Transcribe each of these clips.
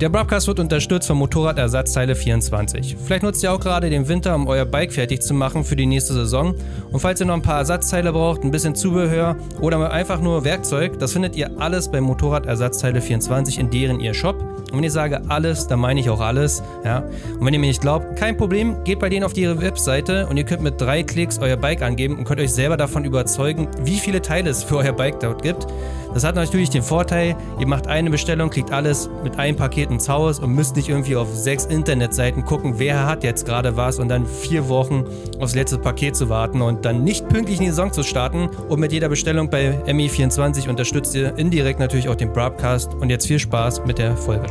Der Broadcast wird unterstützt von Motorradersatzteile 24. Vielleicht nutzt ihr auch gerade den Winter, um euer Bike fertig zu machen für die nächste Saison. Und falls ihr noch ein paar Ersatzteile braucht, ein bisschen Zubehör oder einfach nur Werkzeug, das findet ihr alles bei Motorradersatzteile 24 in deren ihr Shop. Und wenn ich sage alles, dann meine ich auch alles. Ja? Und wenn ihr mir nicht glaubt, kein Problem, geht bei denen auf ihre Webseite und ihr könnt mit drei Klicks euer Bike angeben und könnt euch selber davon überzeugen, wie viele Teile es für euer Bike dort gibt. Das hat natürlich den Vorteil, ihr macht eine Bestellung, kriegt alles mit einem Paket ins Haus und müsst nicht irgendwie auf sechs Internetseiten gucken, wer hat jetzt gerade was und dann vier Wochen aufs letzte Paket zu warten und dann nicht pünktlich in die Saison zu starten. Und mit jeder Bestellung bei ME24 unterstützt ihr indirekt natürlich auch den Broadcast. Und jetzt viel Spaß mit der Folge.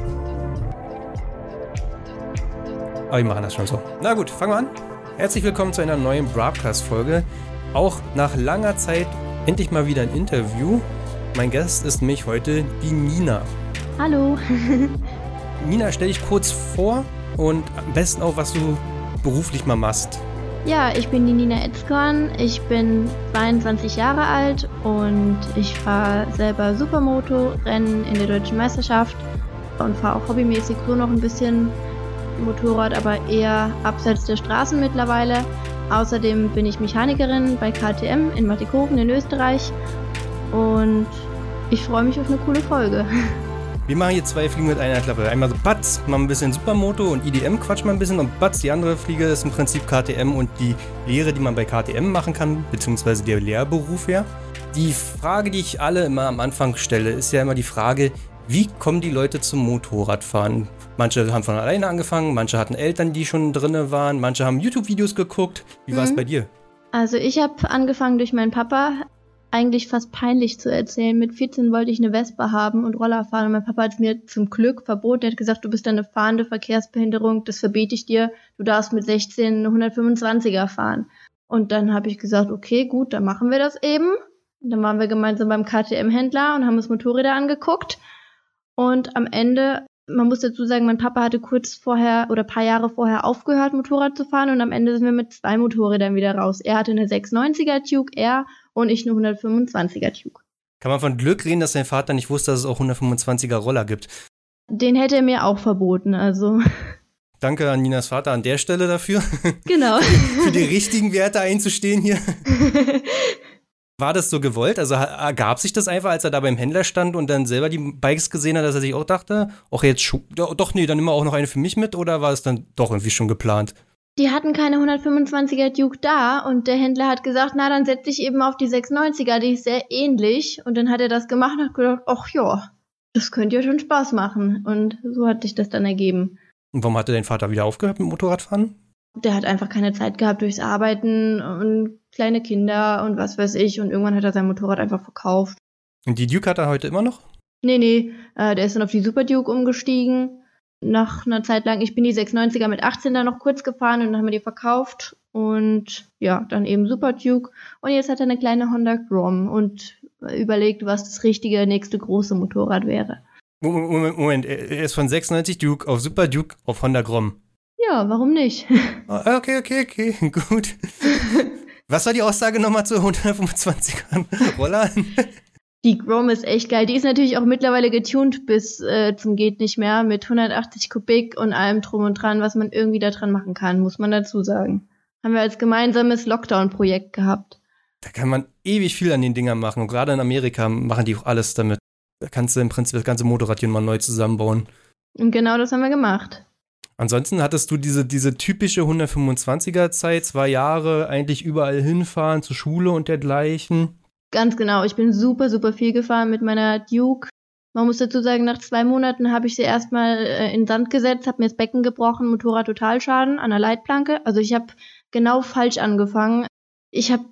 Aber wir machen das schon so. Na gut, fangen wir an. Herzlich willkommen zu einer neuen Broadcast-Folge. Auch nach langer Zeit endlich mal wieder ein Interview. Mein Gast ist mich heute die Nina. Hallo. Nina, stell dich kurz vor und am besten auch, was du beruflich mal machst. Ja, ich bin die Nina Etzkorn. Ich bin 22 Jahre alt und ich fahre selber Supermoto, Rennen in der deutschen Meisterschaft und fahre auch hobbymäßig so noch ein bisschen Motorrad, aber eher abseits der Straßen mittlerweile. Außerdem bin ich Mechanikerin bei KTM in Mattikofen in Österreich und ich freue mich auf eine coole Folge. Wir machen hier zwei Fliegen mit einer Klappe. Einmal so Batz, mal ein bisschen Supermoto und IDM quatsch mal ein bisschen und Batz, die andere Fliege ist im Prinzip KTM und die Lehre, die man bei KTM machen kann, beziehungsweise der Lehrberuf her. Die Frage, die ich alle immer am Anfang stelle, ist ja immer die Frage, wie kommen die Leute zum Motorradfahren? Manche haben von alleine angefangen, manche hatten Eltern, die schon drinne waren, manche haben YouTube-Videos geguckt. Wie mhm. war es bei dir? Also ich habe angefangen durch meinen Papa eigentlich fast peinlich zu erzählen. Mit 14 wollte ich eine Vespa haben und Roller fahren und mein Papa hat mir zum Glück verboten. Er hat gesagt, du bist eine fahrende Verkehrsbehinderung, das verbiete ich dir. Du darfst mit 16 eine 125er fahren. Und dann habe ich gesagt, okay, gut, dann machen wir das eben. Und dann waren wir gemeinsam beim KTM-Händler und haben uns Motorräder angeguckt. Und am Ende, man muss dazu sagen, mein Papa hatte kurz vorher oder paar Jahre vorher aufgehört, Motorrad zu fahren und am Ende sind wir mit zwei Motorrädern wieder raus. Er hatte eine 690er Duke R und ich eine 125er Tube. Kann man von Glück reden, dass dein Vater nicht wusste, dass es auch 125er Roller gibt? Den hätte er mir auch verboten, also. Danke an Ninas Vater an der Stelle dafür. Genau. Für die richtigen Werte einzustehen hier. War das so gewollt? Also ergab sich das einfach, als er da beim Händler stand und dann selber die Bikes gesehen hat, dass er sich auch dachte, ach jetzt, doch nee, dann nimm wir auch noch eine für mich mit oder war es dann doch irgendwie schon geplant? Die hatten keine 125er Duke da und der Händler hat gesagt, na, dann setz dich eben auf die 690er, die ist sehr ähnlich. Und dann hat er das gemacht und hat gedacht, ach ja, das könnte ja schon Spaß machen. Und so hat sich das dann ergeben. Und warum hatte dein Vater wieder aufgehört mit Motorradfahren? Der hat einfach keine Zeit gehabt durchs Arbeiten und kleine Kinder und was weiß ich. Und irgendwann hat er sein Motorrad einfach verkauft. Und die Duke hat er heute immer noch? Nee, nee, äh, der ist dann auf die Super Duke umgestiegen nach einer Zeit lang, ich bin die 690er mit 18 da noch kurz gefahren und dann haben wir die verkauft und ja, dann eben Super Duke und jetzt hat er eine kleine Honda Grom und überlegt, was das richtige nächste große Motorrad wäre. Moment, Moment, er ist von 96 Duke auf Super Duke auf Honda Grom. Ja, warum nicht? Ah, okay, okay, okay, gut. Was war die Aussage nochmal zu 125ern Rollern? Die Grom ist echt geil. Die ist natürlich auch mittlerweile getuned bis äh, zum geht nicht mehr mit 180 Kubik und allem drum und dran, was man irgendwie da dran machen kann, muss man dazu sagen. Haben wir als gemeinsames Lockdown-Projekt gehabt. Da kann man ewig viel an den Dingern machen. Und gerade in Amerika machen die auch alles damit. Da kannst du im Prinzip das ganze Motorrad hier mal neu zusammenbauen. Und genau das haben wir gemacht. Ansonsten hattest du diese, diese typische 125er Zeit, zwei Jahre eigentlich überall hinfahren, zur Schule und dergleichen. Ganz genau. Ich bin super, super viel gefahren mit meiner Duke. Man muss dazu sagen, nach zwei Monaten habe ich sie erstmal äh, in Sand gesetzt, habe mir das Becken gebrochen, Motorrad Totalschaden an der Leitplanke. Also ich habe genau falsch angefangen. Ich habe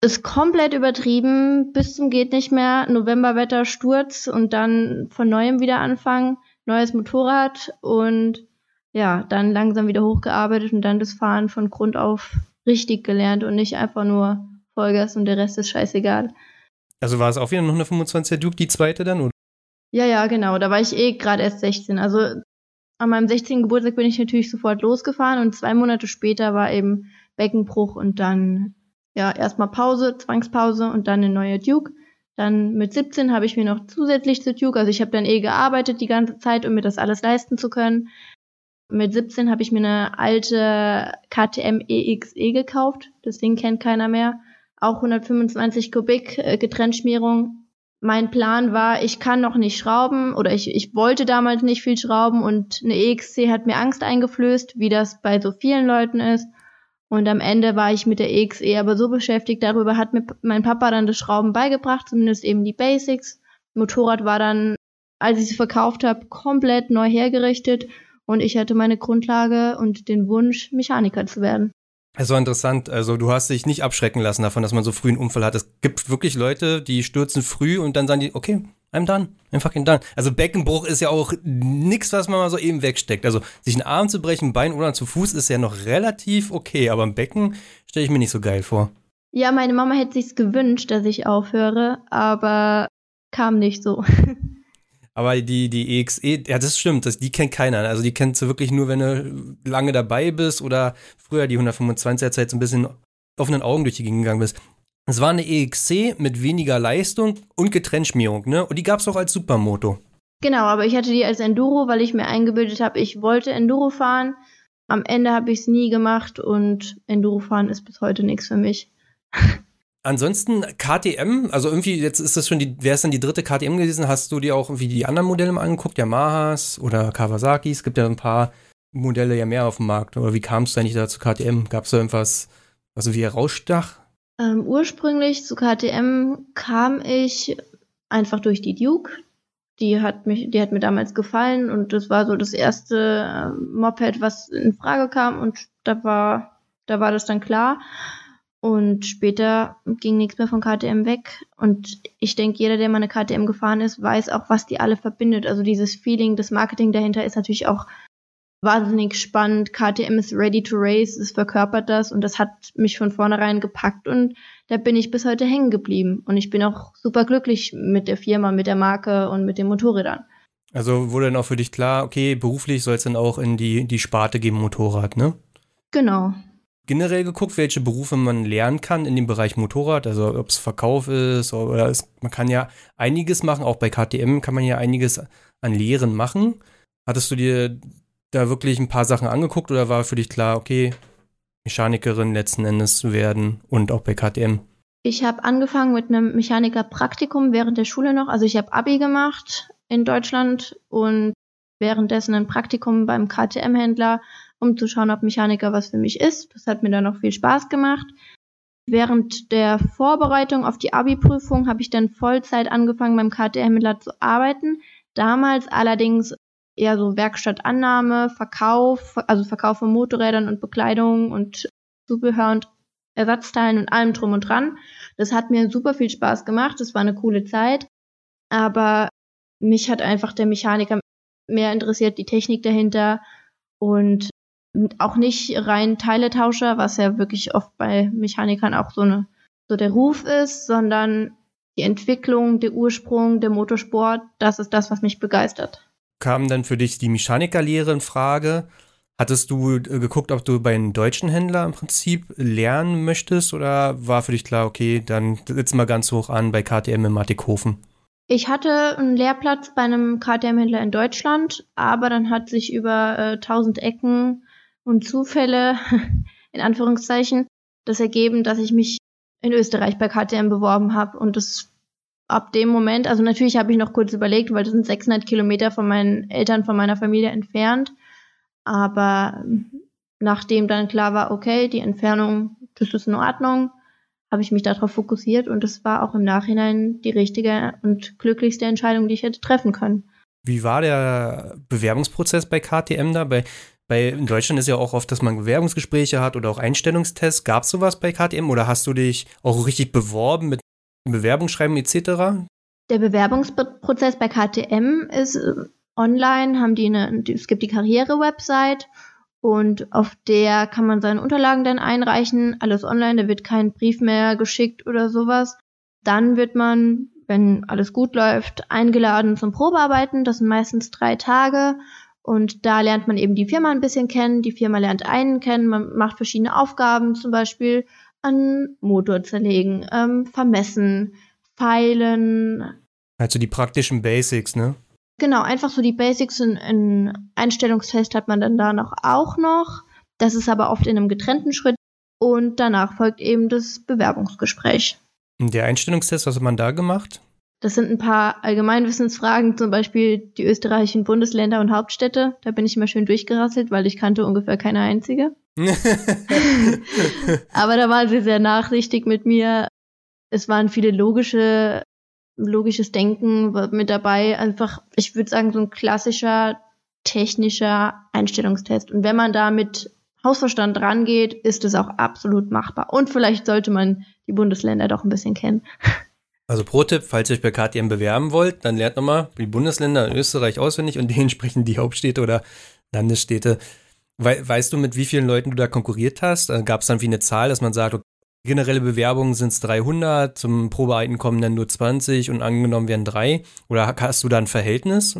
es komplett übertrieben, bis zum geht nicht mehr. Novemberwetter, Sturz und dann von neuem wieder anfangen, neues Motorrad und ja, dann langsam wieder hochgearbeitet und dann das Fahren von Grund auf richtig gelernt und nicht einfach nur Vollgas und der Rest ist scheißegal. Also war es auch wieder ein 125er Duke, die zweite dann, oder? Ja, ja, genau. Da war ich eh gerade erst 16. Also an meinem 16. Geburtstag bin ich natürlich sofort losgefahren und zwei Monate später war eben Beckenbruch und dann ja erstmal Pause, Zwangspause und dann eine neue Duke. Dann mit 17 habe ich mir noch zusätzlich zu Duke, also ich habe dann eh gearbeitet die ganze Zeit, um mir das alles leisten zu können. Mit 17 habe ich mir eine alte KTM EXE gekauft. Das Ding kennt keiner mehr. Auch 125 Kubik äh, Getrenntschmierung. Mein Plan war, ich kann noch nicht schrauben oder ich, ich wollte damals nicht viel schrauben und eine EXC hat mir Angst eingeflößt, wie das bei so vielen Leuten ist. Und am Ende war ich mit der EXE aber so beschäftigt, darüber hat mir mein Papa dann das Schrauben beigebracht, zumindest eben die Basics. Motorrad war dann, als ich es verkauft habe, komplett neu hergerichtet und ich hatte meine Grundlage und den Wunsch, Mechaniker zu werden. Es war interessant. Also du hast dich nicht abschrecken lassen davon, dass man so früh einen Unfall hat. Es gibt wirklich Leute, die stürzen früh und dann sagen die, okay, I'm done, I'm fucking done. Also Beckenbruch ist ja auch nichts, was man mal so eben wegsteckt. Also sich einen Arm zu brechen, ein Bein oder zu Fuß ist ja noch relativ okay, aber ein Becken stelle ich mir nicht so geil vor. Ja, meine Mama hätte sich's gewünscht, dass ich aufhöre, aber kam nicht so. Aber die, die EXE, ja, das stimmt, das, die kennt keiner. Also die kennst du wirklich nur, wenn du lange dabei bist oder früher die 125er Zeit so ein bisschen offenen Augen durch die Gegend gegangen bist. Es war eine EXC mit weniger Leistung und Getrenntschmierung, ne? Und die gab es auch als Supermoto. Genau, aber ich hatte die als Enduro, weil ich mir eingebildet habe, ich wollte Enduro fahren. Am Ende habe ich es nie gemacht und Enduro fahren ist bis heute nichts für mich. Ansonsten KTM, also irgendwie, jetzt ist das schon die, wer ist denn die dritte KTM gewesen? Hast du dir auch irgendwie die anderen Modelle mal angeguckt? Yamahas oder Kawasaki? Es gibt ja ein paar Modelle ja mehr auf dem Markt. Oder wie kamst du eigentlich da zu KTM? Gab es da irgendwas, was irgendwie herausstach? Ähm, ursprünglich zu KTM kam ich einfach durch die Duke. Die hat mich, die hat mir damals gefallen und das war so das erste äh, Moped, was in Frage kam und da war, da war das dann klar. Und später ging nichts mehr von KTM weg. Und ich denke, jeder, der mal eine KTM gefahren ist, weiß auch, was die alle verbindet. Also dieses Feeling, das Marketing dahinter ist natürlich auch wahnsinnig spannend. KTM ist ready to race, es verkörpert das und das hat mich von vornherein gepackt und da bin ich bis heute hängen geblieben. Und ich bin auch super glücklich mit der Firma, mit der Marke und mit den Motorrädern. Also wurde dann auch für dich klar, okay, beruflich soll es dann auch in die, die Sparte geben, Motorrad, ne? Genau generell geguckt, welche Berufe man lernen kann in dem Bereich Motorrad, also ob es Verkauf ist oder es, man kann ja einiges machen, auch bei KTM kann man ja einiges an Lehren machen. Hattest du dir da wirklich ein paar Sachen angeguckt oder war für dich klar, okay, Mechanikerin letzten Endes zu werden und auch bei KTM? Ich habe angefangen mit einem Mechanikerpraktikum während der Schule noch. Also ich habe Abi gemacht in Deutschland und währenddessen ein Praktikum beim KTM-Händler um zu schauen, ob Mechaniker was für mich ist. Das hat mir dann noch viel Spaß gemacht. Während der Vorbereitung auf die Abi-Prüfung habe ich dann Vollzeit angefangen, beim KTM-Händler zu arbeiten. Damals allerdings eher so Werkstattannahme, Verkauf, also Verkauf von Motorrädern und Bekleidung und Zubehör und Ersatzteilen und allem drum und dran. Das hat mir super viel Spaß gemacht. Das war eine coole Zeit. Aber mich hat einfach der Mechaniker mehr interessiert, die Technik dahinter und auch nicht rein Teiletauscher, was ja wirklich oft bei Mechanikern auch so eine so der Ruf ist, sondern die Entwicklung, der Ursprung, der Motorsport, das ist das, was mich begeistert. Kam dann für dich die Mechanikerlehre in Frage? Hattest du äh, geguckt, ob du bei einem deutschen Händler im Prinzip lernen möchtest oder war für dich klar, okay, dann sitzen wir ganz hoch an bei KTM in Mattighofen? Ich hatte einen Lehrplatz bei einem KTM-Händler in Deutschland, aber dann hat sich über äh, 1000 Ecken und Zufälle, in Anführungszeichen, das ergeben, dass ich mich in Österreich bei KTM beworben habe und das ab dem Moment, also natürlich habe ich noch kurz überlegt, weil das sind 600 Kilometer von meinen Eltern, von meiner Familie entfernt, aber nachdem dann klar war, okay, die Entfernung, das ist in Ordnung, habe ich mich darauf fokussiert und das war auch im Nachhinein die richtige und glücklichste Entscheidung, die ich hätte treffen können. Wie war der Bewerbungsprozess bei KTM da? Bei, in Deutschland ist ja auch oft, dass man Bewerbungsgespräche hat oder auch Einstellungstests. Gab es sowas bei KTM oder hast du dich auch richtig beworben mit Bewerbungsschreiben etc.? Der Bewerbungsprozess bei KTM ist äh, online, haben die eine, es gibt die Karriere-Website und auf der kann man seine Unterlagen dann einreichen, alles online, da wird kein Brief mehr geschickt oder sowas. Dann wird man, wenn alles gut läuft, eingeladen zum Probearbeiten, das sind meistens drei Tage und da lernt man eben die Firma ein bisschen kennen, die Firma lernt einen kennen, man macht verschiedene Aufgaben, zum Beispiel an Motor zerlegen, ähm, vermessen, Pfeilen. Also die praktischen Basics, ne? Genau, einfach so die Basics in, in Einstellungstest hat man dann da noch auch noch. Das ist aber oft in einem getrennten Schritt. Und danach folgt eben das Bewerbungsgespräch. Der Einstellungstest, was hat man da gemacht? Das sind ein paar Allgemeinwissensfragen, zum Beispiel die österreichischen Bundesländer und Hauptstädte. Da bin ich immer schön durchgerasselt, weil ich kannte ungefähr keine einzige. Aber da waren sie sehr nachsichtig mit mir. Es waren viele logische, logisches Denken mit dabei. Einfach, ich würde sagen, so ein klassischer technischer Einstellungstest. Und wenn man da mit Hausverstand rangeht, ist es auch absolut machbar. Und vielleicht sollte man die Bundesländer doch ein bisschen kennen. Also Pro-Tipp, falls ihr euch bei KTM bewerben wollt, dann lernt nochmal die Bundesländer in Österreich auswendig und dementsprechend die Hauptstädte oder Landesstädte. We weißt du, mit wie vielen Leuten du da konkurriert hast? Äh, Gab es dann wie eine Zahl, dass man sagt, okay, generelle Bewerbungen sind es 300, zum Probearbeiten kommen dann nur 20 und angenommen werden drei? Oder hast du da ein Verhältnis?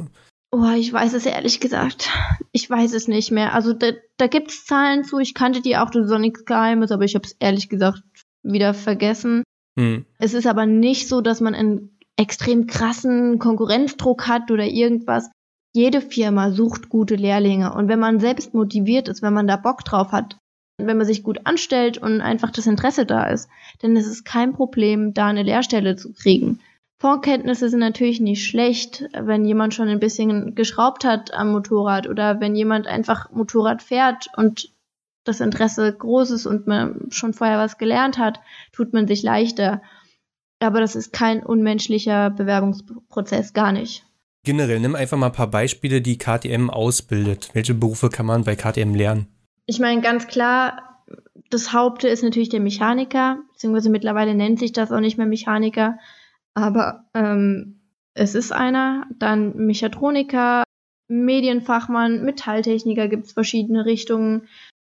Oh, ich weiß es ehrlich gesagt. Ich weiß es nicht mehr. Also da, da gibt es Zahlen zu. Ich kannte die auch, das ist auch nichts Geheimes, aber ich habe es ehrlich gesagt wieder vergessen. Hm. Es ist aber nicht so, dass man einen extrem krassen Konkurrenzdruck hat oder irgendwas. Jede Firma sucht gute Lehrlinge und wenn man selbst motiviert ist, wenn man da Bock drauf hat, wenn man sich gut anstellt und einfach das Interesse da ist, dann ist es kein Problem, da eine Lehrstelle zu kriegen. Vorkenntnisse sind natürlich nicht schlecht, wenn jemand schon ein bisschen geschraubt hat am Motorrad oder wenn jemand einfach Motorrad fährt und das Interesse groß ist und man schon vorher was gelernt hat, tut man sich leichter. Aber das ist kein unmenschlicher Bewerbungsprozess, gar nicht. Generell, nimm einfach mal ein paar Beispiele, die KTM ausbildet. Welche Berufe kann man bei KTM lernen? Ich meine, ganz klar, das Haupte ist natürlich der Mechaniker, beziehungsweise mittlerweile nennt sich das auch nicht mehr Mechaniker, aber ähm, es ist einer. Dann Mechatroniker, Medienfachmann, Metalltechniker gibt es verschiedene Richtungen.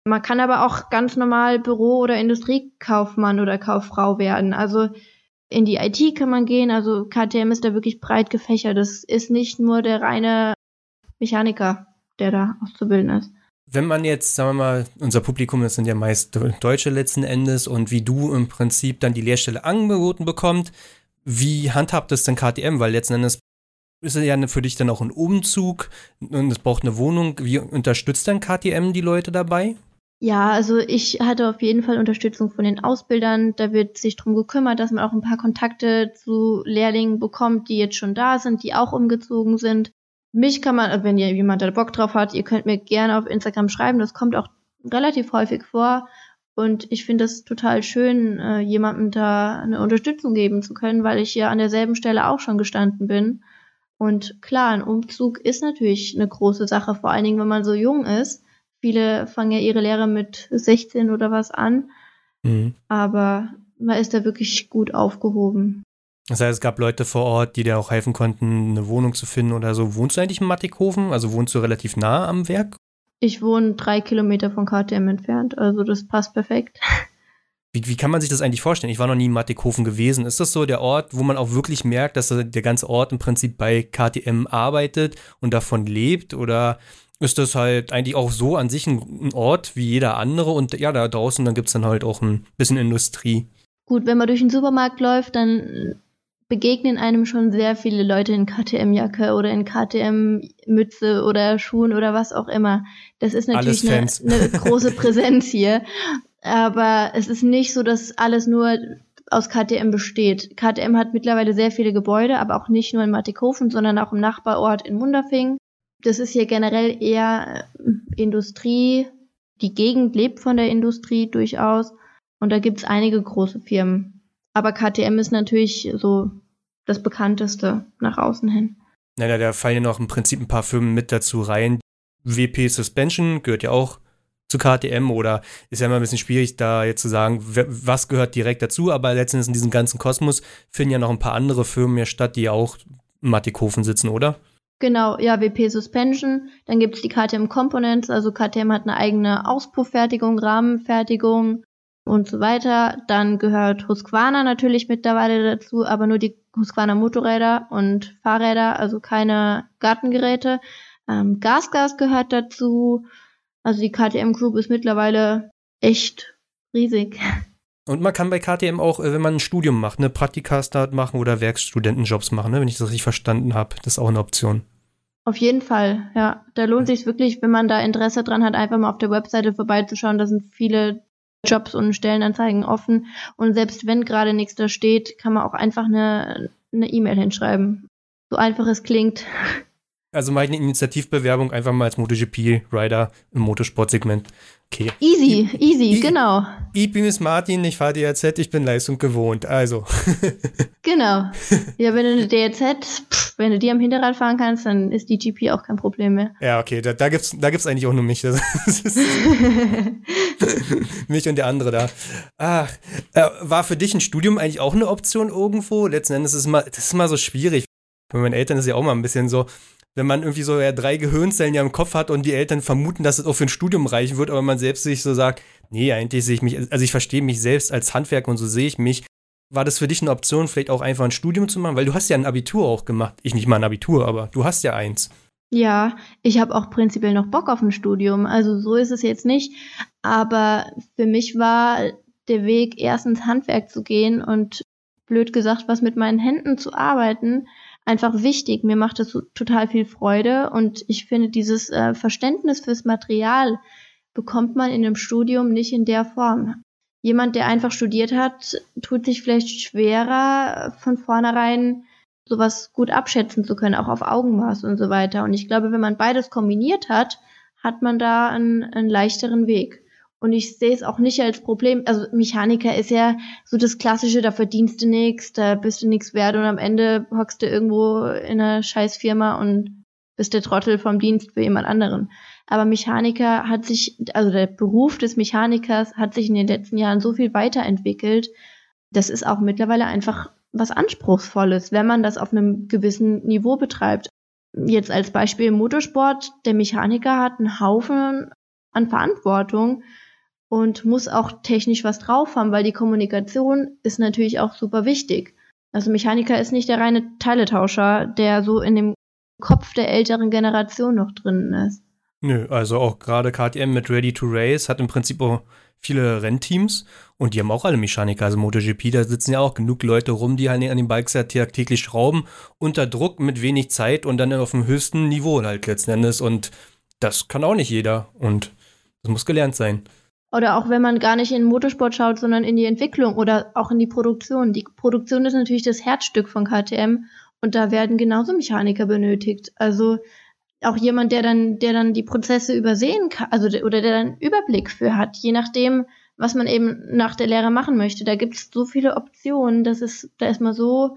Man kann aber auch ganz normal Büro- oder Industriekaufmann oder Kauffrau werden. Also in die IT kann man gehen. Also KTM ist da wirklich breit gefächert. Das ist nicht nur der reine Mechaniker, der da auszubilden ist. Wenn man jetzt, sagen wir mal, unser Publikum, das sind ja meist Deutsche letzten Endes und wie du im Prinzip dann die Lehrstelle angeboten bekommt, wie handhabt es denn KTM? Weil letzten Endes ist es ja für dich dann auch ein Umzug und es braucht eine Wohnung. Wie unterstützt dann KTM die Leute dabei? Ja, also ich hatte auf jeden Fall Unterstützung von den Ausbildern. Da wird sich drum gekümmert, dass man auch ein paar Kontakte zu Lehrlingen bekommt, die jetzt schon da sind, die auch umgezogen sind. Mich kann man, wenn ihr jemand da Bock drauf hat, ihr könnt mir gerne auf Instagram schreiben. Das kommt auch relativ häufig vor. Und ich finde es total schön, äh, jemandem da eine Unterstützung geben zu können, weil ich ja an derselben Stelle auch schon gestanden bin. Und klar, ein Umzug ist natürlich eine große Sache, vor allen Dingen, wenn man so jung ist. Viele fangen ja ihre Lehre mit 16 oder was an. Mhm. Aber man ist da wirklich gut aufgehoben. Das heißt, es gab Leute vor Ort, die dir auch helfen konnten, eine Wohnung zu finden oder so. Wohnst du eigentlich in Mattighofen? Also wohnst du relativ nah am Werk? Ich wohne drei Kilometer von KTM entfernt, also das passt perfekt. Wie, wie kann man sich das eigentlich vorstellen? Ich war noch nie in Mattighofen gewesen. Ist das so der Ort, wo man auch wirklich merkt, dass der ganze Ort im Prinzip bei KTM arbeitet und davon lebt? Oder ist das halt eigentlich auch so an sich ein, Ort wie jeder andere? Und ja, da draußen, dann gibt es dann halt auch ein bisschen Industrie. Gut, wenn man durch den Supermarkt läuft, dann begegnen einem schon sehr viele Leute in KTM-Jacke oder in KTM-Mütze oder Schuhen oder was auch immer. Das ist natürlich eine, eine große Präsenz hier. Aber es ist nicht so, dass alles nur aus KTM besteht. KTM hat mittlerweile sehr viele Gebäude, aber auch nicht nur in Mattighofen, sondern auch im Nachbarort in Munderfing. Das ist hier generell eher äh, Industrie. Die Gegend lebt von der Industrie durchaus. Und da gibt's einige große Firmen. Aber KTM ist natürlich so das bekannteste nach außen hin. Naja, da fallen ja noch im Prinzip ein paar Firmen mit dazu rein. WP Suspension gehört ja auch zu KTM oder ist ja immer ein bisschen schwierig, da jetzt zu sagen, was gehört direkt dazu, aber letztendlich in diesem ganzen Kosmos finden ja noch ein paar andere Firmen ja statt, die auch in Mattighofen sitzen, oder? Genau, ja, WP Suspension. Dann gibt es die KTM Components, also KTM hat eine eigene Auspufffertigung, Rahmenfertigung, und so weiter. Dann gehört Husqvarna natürlich mittlerweile dazu, aber nur die Husqvarna Motorräder und Fahrräder, also keine Gartengeräte. Ähm, Gasgas gehört dazu. Also die KTM Group ist mittlerweile echt riesig. Und man kann bei KTM auch, äh, wenn man ein Studium macht, eine Praktikastart machen oder Werkstudentenjobs machen, ne? wenn ich das richtig verstanden habe. Das ist auch eine Option. Auf jeden Fall, ja. Da lohnt sich wirklich, wenn man da Interesse dran hat, einfach mal auf der Webseite vorbeizuschauen. Da sind viele Jobs und Stellenanzeigen offen. Und selbst wenn gerade nichts da steht, kann man auch einfach eine E-Mail hinschreiben. So einfach es klingt. Also mache ich eine Initiativbewerbung einfach mal als MotoGP-Rider im Motorsportsegment. Okay. Easy, easy, I genau. Ich bin es Martin, ich fahre DRZ, ich bin Leistung gewohnt, also. genau. Ja, wenn du eine DRZ, pff, wenn du die am Hinterrad fahren kannst, dann ist die GP auch kein Problem mehr. Ja, okay, da, da es da gibt's eigentlich auch nur mich. mich und der andere da. Ach, äh, war für dich ein Studium eigentlich auch eine Option irgendwo? Letzten Endes ist es mal, das ist mal so schwierig. Bei meinen Eltern ist es ja auch mal ein bisschen so, wenn man irgendwie so ja drei Gehirnzellen ja im Kopf hat und die Eltern vermuten, dass es auch für ein Studium reichen wird, aber man selbst sich so sagt, nee, eigentlich sehe ich mich, also ich verstehe mich selbst als Handwerk und so sehe ich mich. War das für dich eine Option, vielleicht auch einfach ein Studium zu machen? Weil du hast ja ein Abitur auch gemacht. Ich nicht mal ein Abitur, aber du hast ja eins. Ja, ich habe auch prinzipiell noch Bock auf ein Studium. Also so ist es jetzt nicht. Aber für mich war der Weg, erst ins Handwerk zu gehen und blöd gesagt, was mit meinen Händen zu arbeiten, einfach wichtig. Mir macht das total viel Freude und ich finde, dieses äh, Verständnis fürs Material bekommt man in einem Studium nicht in der Form. Jemand, der einfach studiert hat, tut sich vielleicht schwerer, von vornherein sowas gut abschätzen zu können, auch auf Augenmaß und so weiter. Und ich glaube, wenn man beides kombiniert hat, hat man da einen, einen leichteren Weg. Und ich sehe es auch nicht als Problem. Also Mechaniker ist ja so das Klassische, da verdienst du nichts, da bist du nichts wert und am Ende hockst du irgendwo in einer Scheißfirma und bist der Trottel vom Dienst für jemand anderen. Aber Mechaniker hat sich, also der Beruf des Mechanikers hat sich in den letzten Jahren so viel weiterentwickelt. Das ist auch mittlerweile einfach was Anspruchsvolles, wenn man das auf einem gewissen Niveau betreibt. Jetzt als Beispiel im Motorsport, der Mechaniker hat einen Haufen an Verantwortung und muss auch technisch was drauf haben, weil die Kommunikation ist natürlich auch super wichtig. Also Mechaniker ist nicht der reine Teiletauscher, der so in dem Kopf der älteren Generation noch drin ist. Nö, also auch gerade KTM mit Ready to Race hat im Prinzip auch viele Rennteams und die haben auch alle Mechaniker. Also MotoGP, da sitzen ja auch genug Leute rum, die halt an den Bikes ja täglich schrauben, unter Druck mit wenig Zeit und dann auf dem höchsten Niveau halt letzten Endes. Und das kann auch nicht jeder und das muss gelernt sein. Oder auch wenn man gar nicht in den Motorsport schaut, sondern in die Entwicklung oder auch in die Produktion. Die Produktion ist natürlich das Herzstück von KTM und da werden genauso Mechaniker benötigt. Also auch jemand, der dann, der dann die Prozesse übersehen kann, also oder der dann Überblick für hat, je nachdem, was man eben nach der Lehre machen möchte. Da gibt es so viele Optionen, das ist, da ist man so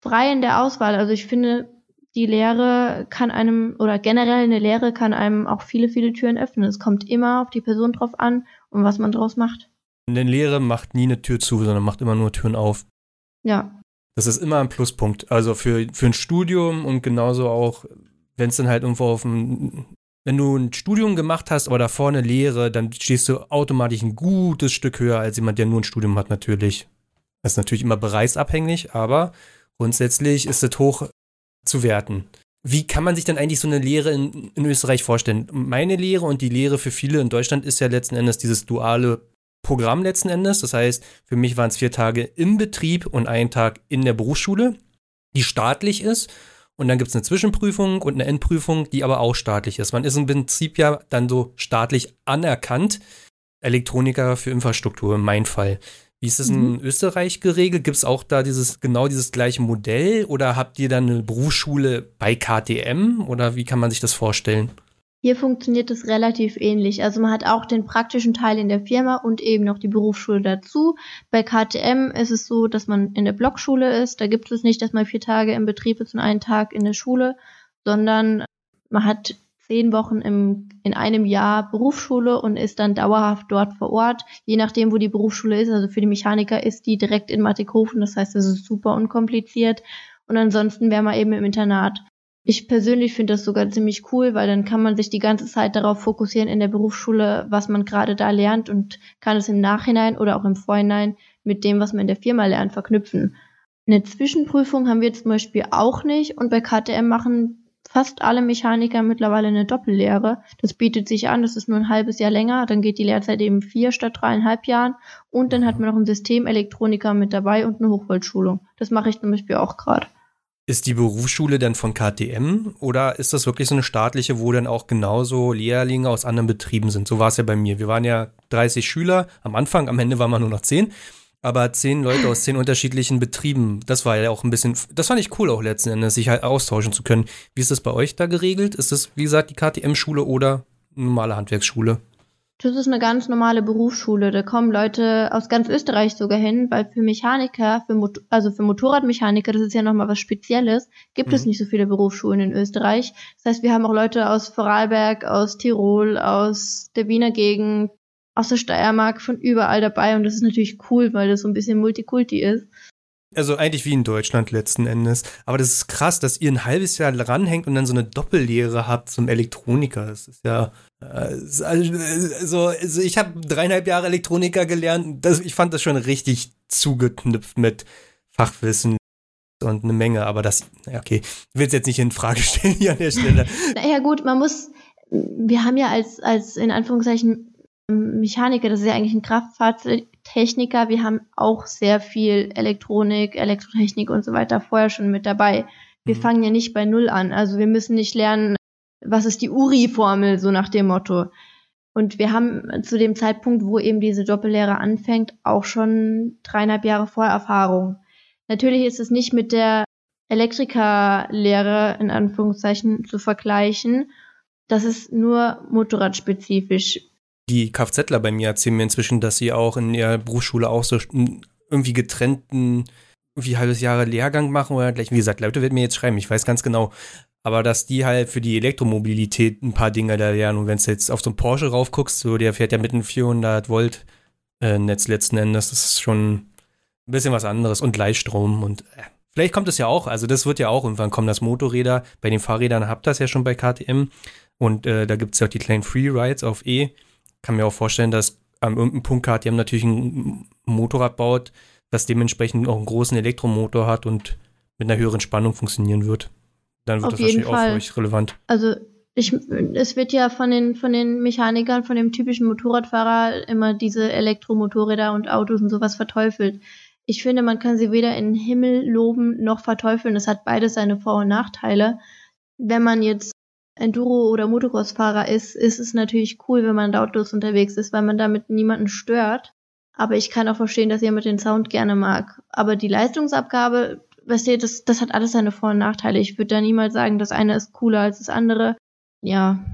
frei in der Auswahl. Also ich finde, die Lehre kann einem, oder generell eine Lehre kann einem auch viele, viele Türen öffnen. Es kommt immer auf die Person drauf an und was man draus macht. Eine Lehre macht nie eine Tür zu, sondern macht immer nur Türen auf. Ja. Das ist immer ein Pluspunkt. Also für, für ein Studium und genauso auch, wenn es dann halt irgendwo auf ein, wenn du ein Studium gemacht hast, aber davor eine Lehre, dann stehst du automatisch ein gutes Stück höher als jemand, der nur ein Studium hat, natürlich. Das ist natürlich immer bereichsabhängig, aber grundsätzlich ist es hoch zu werten. Wie kann man sich dann eigentlich so eine Lehre in, in Österreich vorstellen? Meine Lehre und die Lehre für viele in Deutschland ist ja letzten Endes dieses duale Programm letzten Endes. Das heißt, für mich waren es vier Tage im Betrieb und ein Tag in der Berufsschule, die staatlich ist. Und dann gibt es eine Zwischenprüfung und eine Endprüfung, die aber auch staatlich ist. Man ist im Prinzip ja dann so staatlich anerkannt. Elektroniker für Infrastruktur, in meinem Fall. Wie ist das in mhm. Österreich geregelt? Gibt es auch da dieses genau dieses gleiche Modell oder habt ihr dann eine Berufsschule bei KTM oder wie kann man sich das vorstellen? Hier funktioniert es relativ ähnlich. Also man hat auch den praktischen Teil in der Firma und eben noch die Berufsschule dazu. Bei KTM ist es so, dass man in der Blockschule ist. Da gibt es nicht, dass man vier Tage im Betrieb ist und einen Tag in der Schule, sondern man hat zehn Wochen im, in einem Jahr Berufsschule und ist dann dauerhaft dort vor Ort, je nachdem, wo die Berufsschule ist. Also für die Mechaniker ist die direkt in Mattighofen, das heißt, das ist super unkompliziert. Und ansonsten wäre man eben im Internat. Ich persönlich finde das sogar ziemlich cool, weil dann kann man sich die ganze Zeit darauf fokussieren in der Berufsschule, was man gerade da lernt und kann es im Nachhinein oder auch im Vorhinein mit dem, was man in der Firma lernt, verknüpfen. Eine Zwischenprüfung haben wir zum Beispiel auch nicht und bei KTM machen fast alle Mechaniker mittlerweile eine Doppellehre. Das bietet sich an, das ist nur ein halbes Jahr länger, dann geht die Lehrzeit eben vier statt dreieinhalb Jahren und dann hat man noch einen Systemelektroniker mit dabei und eine Hochvoltschulung. Das mache ich zum Beispiel auch gerade. Ist die Berufsschule denn von KTM oder ist das wirklich so eine staatliche, wo dann auch genauso Lehrlinge aus anderen Betrieben sind? So war es ja bei mir. Wir waren ja 30 Schüler am Anfang, am Ende waren wir nur noch 10. Aber zehn Leute aus zehn unterschiedlichen Betrieben, das war ja auch ein bisschen, das fand ich cool auch letzten Endes, sich halt austauschen zu können. Wie ist das bei euch da geregelt? Ist das, wie gesagt, die KTM-Schule oder eine normale Handwerksschule? Das ist eine ganz normale Berufsschule. Da kommen Leute aus ganz Österreich sogar hin, weil für Mechaniker, für Mot also für Motorradmechaniker, das ist ja nochmal was Spezielles, gibt mhm. es nicht so viele Berufsschulen in Österreich. Das heißt, wir haben auch Leute aus Vorarlberg, aus Tirol, aus der Wiener Gegend, aus der Steiermark, von überall dabei. Und das ist natürlich cool, weil das so ein bisschen Multikulti ist. Also eigentlich wie in Deutschland letzten Endes. Aber das ist krass, dass ihr ein halbes Jahr ranhängt und dann so eine Doppellehre habt zum Elektroniker. Das ist ja. Äh, also, also ich habe dreieinhalb Jahre Elektroniker gelernt. Das, ich fand das schon richtig zugeknüpft mit Fachwissen und eine Menge. Aber das, okay, ich will es jetzt nicht in Frage stellen hier an der Stelle. Naja, gut, man muss. Wir haben ja als, als in Anführungszeichen Mechaniker, das ist ja eigentlich ein Kraftfahrzeugtechniker. Wir haben auch sehr viel Elektronik, Elektrotechnik und so weiter vorher schon mit dabei. Wir mhm. fangen ja nicht bei Null an. Also wir müssen nicht lernen, was ist die URI-Formel, so nach dem Motto. Und wir haben zu dem Zeitpunkt, wo eben diese Doppellehre anfängt, auch schon dreieinhalb Jahre Vorerfahrung. Natürlich ist es nicht mit der Elektrikerlehre in Anführungszeichen zu vergleichen. Das ist nur motorradspezifisch die Kfzler bei mir erzählen mir inzwischen, dass sie auch in ihrer Berufsschule auch so irgendwie getrennten, irgendwie halbes Jahre Lehrgang machen oder gleich, wie gesagt, Leute wird mir jetzt schreiben, ich weiß ganz genau. Aber dass die halt für die Elektromobilität ein paar Dinge da lernen. Und wenn du jetzt auf so einen Porsche raufguckst, so der fährt ja mit einem 400 Volt äh, Netz letzten Endes, das ist schon ein bisschen was anderes. Und Gleichstrom und äh, vielleicht kommt es ja auch, also das wird ja auch irgendwann kommen, das Motorräder. Bei den Fahrrädern habt das ja schon bei KTM. Und äh, da gibt es ja auch die kleinen Freerides auf E kann mir auch vorstellen, dass an irgendeinem Punkt hat, die haben natürlich ein Motorrad baut, das dementsprechend auch einen großen Elektromotor hat und mit einer höheren Spannung funktionieren wird. Dann wird Auf das wahrscheinlich Fall. auch für euch relevant. Also ich, es wird ja von den, von den Mechanikern, von dem typischen Motorradfahrer immer diese Elektromotorräder und Autos und sowas verteufelt. Ich finde, man kann sie weder in den Himmel loben noch verteufeln. Es hat beides seine Vor- und Nachteile. Wenn man jetzt Enduro- oder Motocross-Fahrer ist, ist es natürlich cool, wenn man lautlos unterwegs ist, weil man damit niemanden stört. Aber ich kann auch verstehen, dass jemand den Sound gerne mag. Aber die Leistungsabgabe, weißt du, das, das hat alles seine Vor- und Nachteile. Ich würde da niemals sagen, das eine ist cooler als das andere. Ja,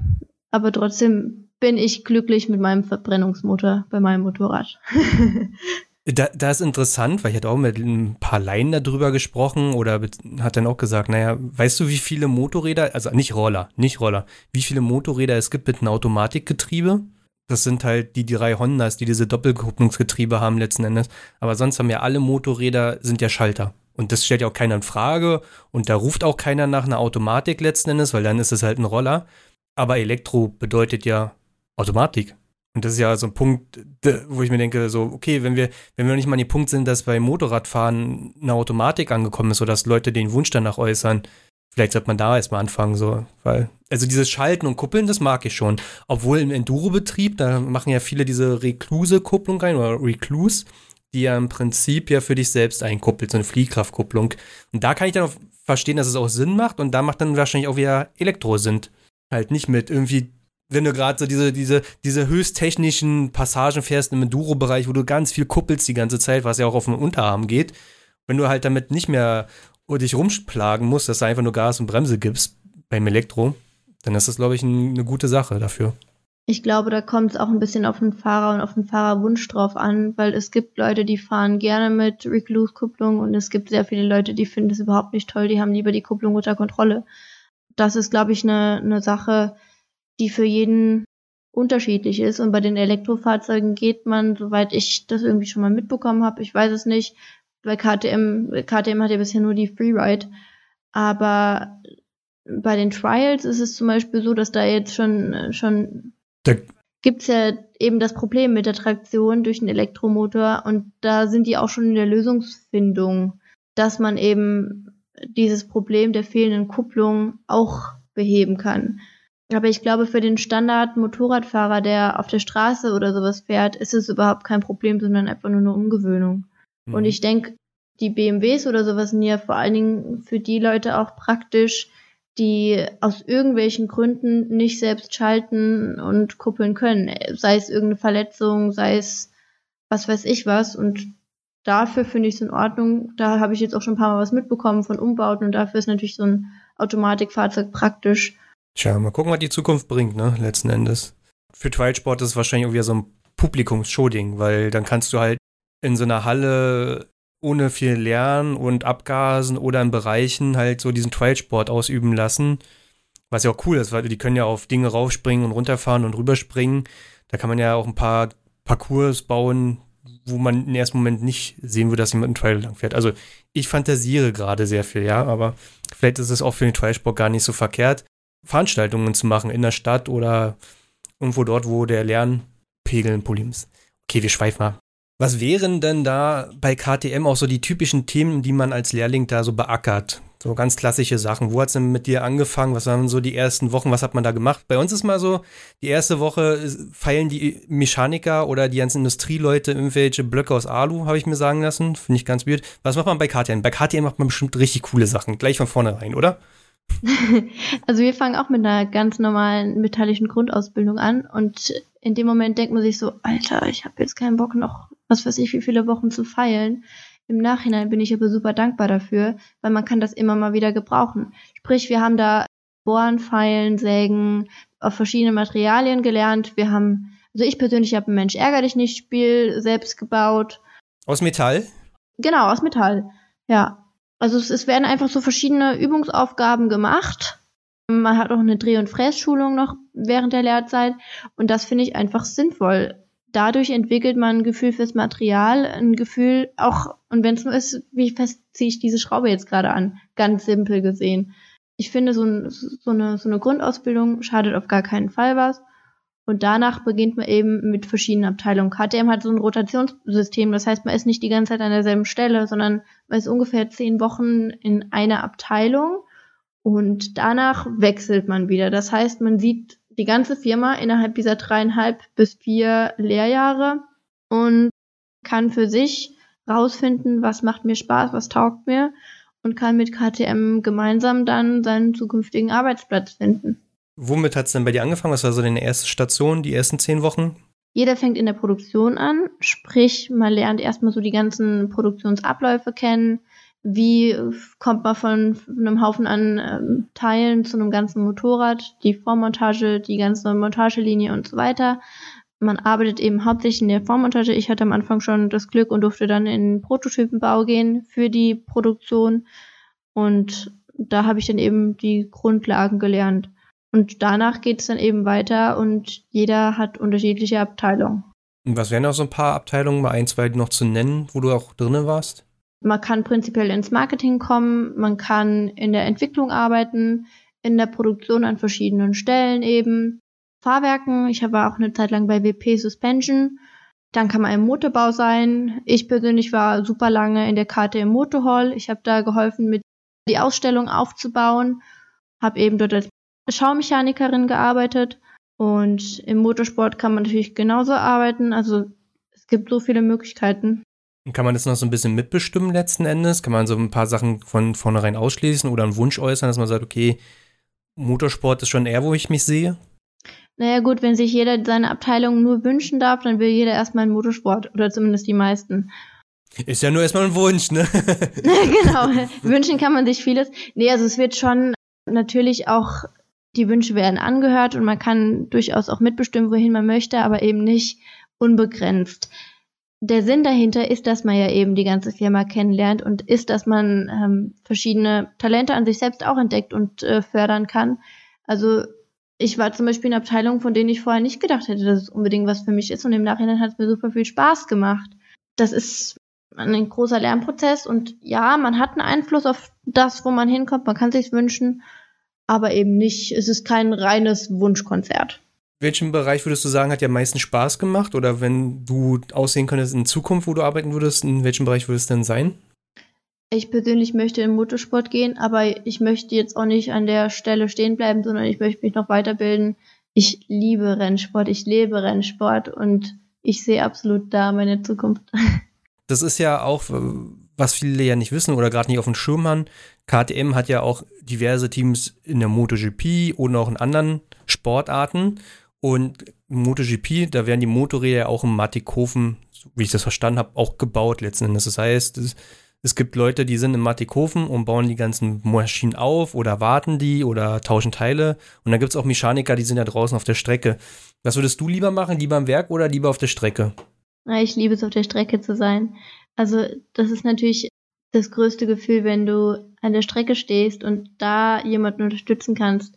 aber trotzdem bin ich glücklich mit meinem Verbrennungsmotor bei meinem Motorrad. Da, da ist interessant, weil ich hatte auch mit ein paar Laien darüber gesprochen oder hat dann auch gesagt, naja, weißt du, wie viele Motorräder, also nicht Roller, nicht Roller, wie viele Motorräder es gibt mit einem Automatikgetriebe? Das sind halt die drei Hondas, die diese Doppelkupplungsgetriebe haben letzten Endes. Aber sonst haben ja alle Motorräder, sind ja Schalter. Und das stellt ja auch keiner in Frage. Und da ruft auch keiner nach einer Automatik letzten Endes, weil dann ist es halt ein Roller. Aber Elektro bedeutet ja Automatik. Und das ist ja so ein Punkt, wo ich mir denke, so, okay, wenn wir, wenn wir nicht mal an dem Punkt sind, dass bei Motorradfahren eine Automatik angekommen ist oder dass Leute den Wunsch danach äußern, vielleicht sollte man da erstmal anfangen, so, weil, also dieses Schalten und Kuppeln, das mag ich schon. Obwohl im Enduro-Betrieb, da machen ja viele diese Rekluse-Kupplung rein oder Recluse, die ja im Prinzip ja für dich selbst einkuppelt, so eine Fliehkraftkupplung. Und da kann ich dann auch verstehen, dass es auch Sinn macht und da macht dann wahrscheinlich auch wieder Elektro Sinn. Halt nicht mit irgendwie wenn du gerade so diese, diese, diese höchsttechnischen Passagen fährst im Enduro-Bereich, wo du ganz viel kuppelst die ganze Zeit, was ja auch auf den Unterarm geht, wenn du halt damit nicht mehr dich rumplagen musst, dass du einfach nur Gas und Bremse gibst beim Elektro, dann ist das, glaube ich, ein, eine gute Sache dafür. Ich glaube, da kommt es auch ein bisschen auf den Fahrer und auf den Fahrerwunsch drauf an, weil es gibt Leute, die fahren gerne mit Recluse-Kupplung und es gibt sehr viele Leute, die finden es überhaupt nicht toll, die haben lieber die Kupplung unter Kontrolle. Das ist, glaube ich, eine, eine Sache, die für jeden unterschiedlich ist. Und bei den Elektrofahrzeugen geht man, soweit ich das irgendwie schon mal mitbekommen habe, ich weiß es nicht, bei KTM, KTM hat ja bisher nur die Freeride, aber bei den Trials ist es zum Beispiel so, dass da jetzt schon, schon gibt es ja eben das Problem mit der Traktion durch den Elektromotor und da sind die auch schon in der Lösungsfindung, dass man eben dieses Problem der fehlenden Kupplung auch beheben kann. Aber ich glaube, für den Standard-Motorradfahrer, der auf der Straße oder sowas fährt, ist es überhaupt kein Problem, sondern einfach nur eine Umgewöhnung. Mhm. Und ich denke, die BMWs oder sowas sind ja vor allen Dingen für die Leute auch praktisch, die aus irgendwelchen Gründen nicht selbst schalten und kuppeln können. Sei es irgendeine Verletzung, sei es was weiß ich was. Und dafür finde ich es in Ordnung. Da habe ich jetzt auch schon ein paar Mal was mitbekommen von Umbauten und dafür ist natürlich so ein Automatikfahrzeug praktisch. Tja, mal gucken, was die Zukunft bringt, ne, letzten Endes. Für Trialsport ist es wahrscheinlich irgendwie so ein Publikumsshow-Ding, weil dann kannst du halt in so einer Halle ohne viel Lernen und Abgasen oder in Bereichen halt so diesen Trialsport ausüben lassen. Was ja auch cool ist, weil die können ja auf Dinge raufspringen und runterfahren und rüberspringen. Da kann man ja auch ein paar Parcours bauen, wo man im ersten Moment nicht sehen würde, dass jemand einen Trail lang fährt. Also ich fantasiere gerade sehr viel, ja, aber vielleicht ist es auch für den Trailsport gar nicht so verkehrt, Veranstaltungen zu machen in der Stadt oder irgendwo dort, wo der Lernpegel ein Problem ist. Okay, wir schweifen mal. Was wären denn da bei KTM auch so die typischen Themen, die man als Lehrling da so beackert? So ganz klassische Sachen. Wo hat es denn mit dir angefangen? Was waren so die ersten Wochen? Was hat man da gemacht? Bei uns ist mal so, die erste Woche feilen die Mechaniker oder die ganzen Industrieleute irgendwelche Blöcke aus Alu, habe ich mir sagen lassen. Finde ich ganz weird. Was macht man bei KTM? Bei KTM macht man bestimmt richtig coole Sachen. Gleich von vornherein, oder? Also wir fangen auch mit einer ganz normalen metallischen Grundausbildung an und in dem Moment denkt man sich so, Alter, ich habe jetzt keinen Bock noch, was weiß ich, wie viele Wochen zu feilen. Im Nachhinein bin ich aber super dankbar dafür, weil man kann das immer mal wieder gebrauchen. Sprich, wir haben da Bohren, Feilen, Sägen auf verschiedene Materialien gelernt. Wir haben, also ich persönlich habe ein Mensch ärger dich nicht Spiel selbst gebaut. Aus Metall? Genau, aus Metall. Ja. Also es, es werden einfach so verschiedene Übungsaufgaben gemacht. Man hat auch eine Dreh- und Frässchulung noch während der Lehrzeit und das finde ich einfach sinnvoll dadurch entwickelt man ein Gefühl fürs Material, ein Gefühl auch, und wenn es nur ist, wie fest ziehe ich diese Schraube jetzt gerade an, ganz simpel gesehen. Ich finde, so, ein, so, eine, so eine Grundausbildung schadet auf gar keinen Fall was. Und danach beginnt man eben mit verschiedenen Abteilungen. KTM hat so ein Rotationssystem, das heißt, man ist nicht die ganze Zeit an derselben Stelle, sondern man ist ungefähr zehn Wochen in einer Abteilung und danach wechselt man wieder. Das heißt, man sieht die ganze Firma innerhalb dieser dreieinhalb bis vier Lehrjahre und kann für sich rausfinden, was macht mir Spaß, was taugt mir und kann mit KTM gemeinsam dann seinen zukünftigen Arbeitsplatz finden. Womit hat es denn bei dir angefangen? Was war so deine erste Station, die ersten zehn Wochen? Jeder fängt in der Produktion an, sprich, man lernt erstmal so die ganzen Produktionsabläufe kennen, wie kommt man von einem Haufen an ähm, Teilen zu einem ganzen Motorrad, die Vormontage, die ganze Montagelinie und so weiter. Man arbeitet eben hauptsächlich in der Vormontage. Ich hatte am Anfang schon das Glück und durfte dann in Prototypenbau gehen für die Produktion. Und da habe ich dann eben die Grundlagen gelernt. Und danach geht es dann eben weiter und jeder hat unterschiedliche Abteilungen. Und was wären auch so ein paar Abteilungen, mal ein, zwei noch zu nennen, wo du auch drinnen warst? Man kann prinzipiell ins Marketing kommen, man kann in der Entwicklung arbeiten, in der Produktion an verschiedenen Stellen eben. Fahrwerken, ich war auch eine Zeit lang bei WP Suspension. Dann kann man im Motorbau sein. Ich persönlich war super lange in der KTM Motorhall. Ich habe da geholfen, mit die Ausstellung aufzubauen. Habe eben dort als Schaumechanikerin gearbeitet. Und im Motorsport kann man natürlich genauso arbeiten. Also es gibt so viele Möglichkeiten. Kann man das noch so ein bisschen mitbestimmen letzten Endes? Kann man so ein paar Sachen von vornherein ausschließen oder einen Wunsch äußern, dass man sagt, okay, Motorsport ist schon eher, wo ich mich sehe? Naja gut, wenn sich jeder seine Abteilung nur wünschen darf, dann will jeder erstmal einen Motorsport oder zumindest die meisten. Ist ja nur erstmal ein Wunsch, ne? genau, wünschen kann man sich vieles. Nee, also es wird schon natürlich auch, die Wünsche werden angehört und man kann durchaus auch mitbestimmen, wohin man möchte, aber eben nicht unbegrenzt der Sinn dahinter ist, dass man ja eben die ganze Firma kennenlernt und ist, dass man ähm, verschiedene Talente an sich selbst auch entdeckt und äh, fördern kann. Also ich war zum Beispiel in Abteilungen, von denen ich vorher nicht gedacht hätte, dass es unbedingt was für mich ist und im Nachhinein hat es mir super viel Spaß gemacht. Das ist ein großer Lernprozess und ja, man hat einen Einfluss auf das, wo man hinkommt, man kann sich's wünschen, aber eben nicht, es ist kein reines Wunschkonzert. Welchen Bereich würdest du sagen, hat dir am meisten Spaß gemacht? Oder wenn du aussehen könntest in Zukunft, wo du arbeiten würdest, in welchem Bereich würde es denn sein? Ich persönlich möchte in Motorsport gehen, aber ich möchte jetzt auch nicht an der Stelle stehen bleiben, sondern ich möchte mich noch weiterbilden. Ich liebe Rennsport, ich lebe Rennsport und ich sehe absolut da meine Zukunft. Das ist ja auch, was viele ja nicht wissen oder gerade nicht auf dem Schirm haben. KTM hat ja auch diverse Teams in der MotoGP und auch in anderen Sportarten. Und MotoGP, da werden die Motorräder ja auch im Mattighofen, wie ich das verstanden habe, auch gebaut letzten Endes. Das heißt, es, es gibt Leute, die sind im Mattighofen und bauen die ganzen Maschinen auf oder warten die oder tauschen Teile. Und dann gibt es auch Mechaniker, die sind ja draußen auf der Strecke. Was würdest du lieber machen? Lieber im Werk oder lieber auf der Strecke? Ich liebe es, auf der Strecke zu sein. Also, das ist natürlich das größte Gefühl, wenn du an der Strecke stehst und da jemanden unterstützen kannst.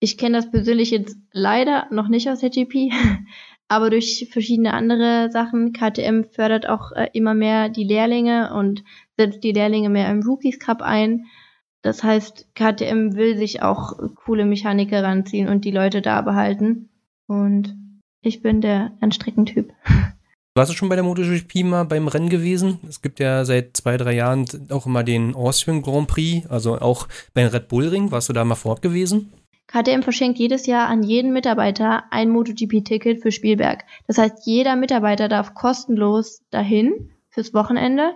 Ich kenne das persönlich jetzt leider noch nicht aus der GP, aber durch verschiedene andere Sachen. KTM fördert auch äh, immer mehr die Lehrlinge und setzt die Lehrlinge mehr im Rookies Cup ein. Das heißt, KTM will sich auch coole Mechaniker ranziehen und die Leute da behalten. Und ich bin der Anstreckentyp. Warst du schon bei der MotoGP mal beim Rennen gewesen? Es gibt ja seit zwei, drei Jahren auch immer den Austrian Grand Prix, also auch beim Red Bull Ring. Warst du da mal fort gewesen? KTM verschenkt jedes Jahr an jeden Mitarbeiter ein MotoGP-Ticket für Spielberg. Das heißt, jeder Mitarbeiter darf kostenlos dahin fürs Wochenende.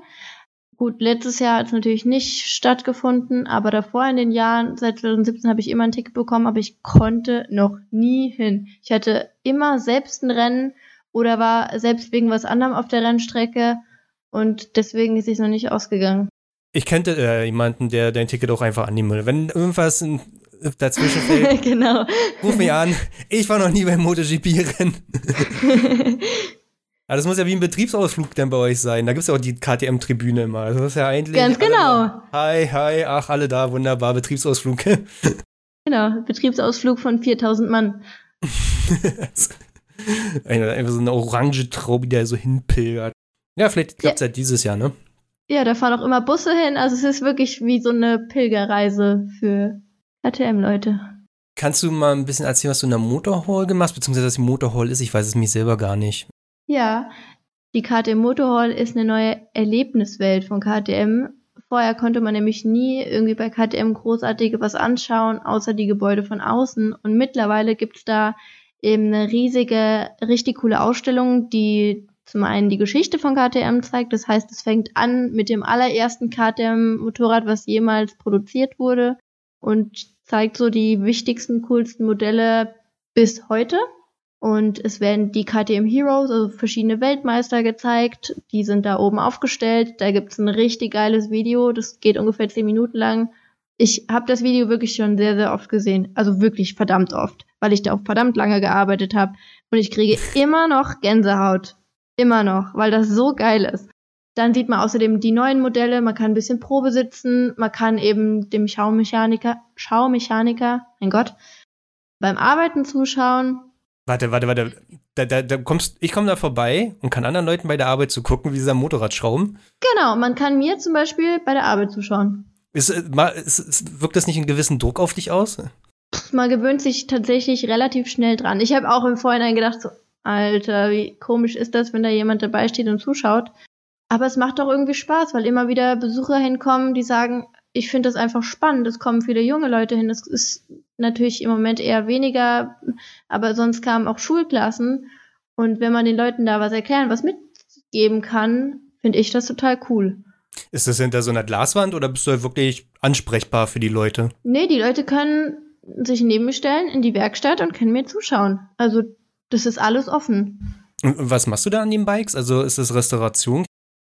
Gut, letztes Jahr hat es natürlich nicht stattgefunden, aber davor in den Jahren, seit 2017 habe ich immer ein Ticket bekommen, aber ich konnte noch nie hin. Ich hatte immer selbst ein Rennen oder war selbst wegen was anderem auf der Rennstrecke und deswegen ist es noch nicht ausgegangen. Ich kannte äh, jemanden, der dein Ticket auch einfach annehmen würde. Wenn irgendwas dazwischen fällt, genau. ruf mich an. Ich war noch nie beim MotoGP-Rennen. Aber das muss ja wie ein Betriebsausflug dann bei euch sein. Da gibt es ja auch die KTM-Tribüne immer. Also das ist ja eigentlich. Ganz genau. Hi, hi, ach, alle da, wunderbar, Betriebsausflug. genau, Betriebsausflug von 4000 Mann. Einfach so eine orange Traube, die da so hinpilgert. Ja, vielleicht klappt es ja. halt dieses Jahr, ne? Ja, da fahren auch immer Busse hin. Also es ist wirklich wie so eine Pilgerreise für KTM-Leute. Kannst du mal ein bisschen erzählen, was du in der Motorhall gemacht hast, beziehungsweise was die Motorhall ist? Ich weiß es mich selber gar nicht. Ja, die KTM Motorhall ist eine neue Erlebniswelt von KTM. Vorher konnte man nämlich nie irgendwie bei KTM großartige was anschauen, außer die Gebäude von außen. Und mittlerweile gibt's da eben eine riesige, richtig coole Ausstellung, die zum einen die Geschichte von KTM zeigt. Das heißt, es fängt an mit dem allerersten KTM-Motorrad, was jemals produziert wurde und zeigt so die wichtigsten, coolsten Modelle bis heute. Und es werden die KTM Heroes, also verschiedene Weltmeister gezeigt. Die sind da oben aufgestellt. Da gibt's ein richtig geiles Video. Das geht ungefähr zehn Minuten lang. Ich habe das Video wirklich schon sehr, sehr oft gesehen. Also wirklich verdammt oft, weil ich da auch verdammt lange gearbeitet habe. Und ich kriege immer noch Gänsehaut. Immer noch, weil das so geil ist. Dann sieht man außerdem die neuen Modelle, man kann ein bisschen Probe sitzen, man kann eben dem Schaumechaniker, Schaumechaniker, mein Gott, beim Arbeiten zuschauen Warte, warte, warte. Da, da, da kommst, ich komme da vorbei und kann anderen Leuten bei der Arbeit zugucken, wie sie am Motorrad schrauben. Genau, man kann mir zum Beispiel bei der Arbeit zuschauen. Ist, äh, ist, ist, wirkt das nicht einen gewissen Druck auf dich aus? Man gewöhnt sich tatsächlich relativ schnell dran. Ich habe auch im Vorhinein gedacht, so, Alter, wie komisch ist das, wenn da jemand dabei steht und zuschaut. Aber es macht doch irgendwie Spaß, weil immer wieder Besucher hinkommen, die sagen, ich finde das einfach spannend. Es kommen viele junge Leute hin. Es ist natürlich im Moment eher weniger, aber sonst kamen auch Schulklassen. Und wenn man den Leuten da was erklären, was mitgeben kann, finde ich das total cool. Ist das hinter so einer Glaswand oder bist du wirklich ansprechbar für die Leute? Nee, die Leute können sich neben mir stellen in die Werkstatt und können mir zuschauen. Also, das ist alles offen. Und was machst du da an den Bikes? Also, ist das Restauration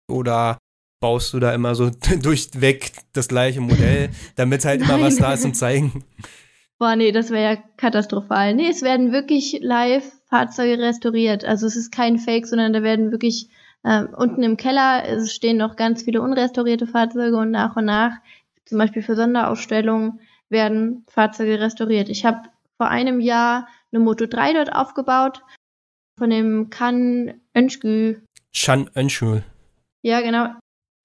oder baust du da immer so durchweg das gleiche Modell, damit halt immer was da ist zum Zeigen? Boah, nee, das wäre ja katastrophal. Nee, es werden wirklich live Fahrzeuge restauriert. Also es ist kein Fake, sondern da werden wirklich äh, unten im Keller es stehen noch ganz viele unrestaurierte Fahrzeuge und nach und nach, zum Beispiel für Sonderausstellungen, werden Fahrzeuge restauriert. Ich habe vor einem Jahr eine Moto 3 dort aufgebaut von dem Kan Önschgü. Shan Önschgü. Ja, genau.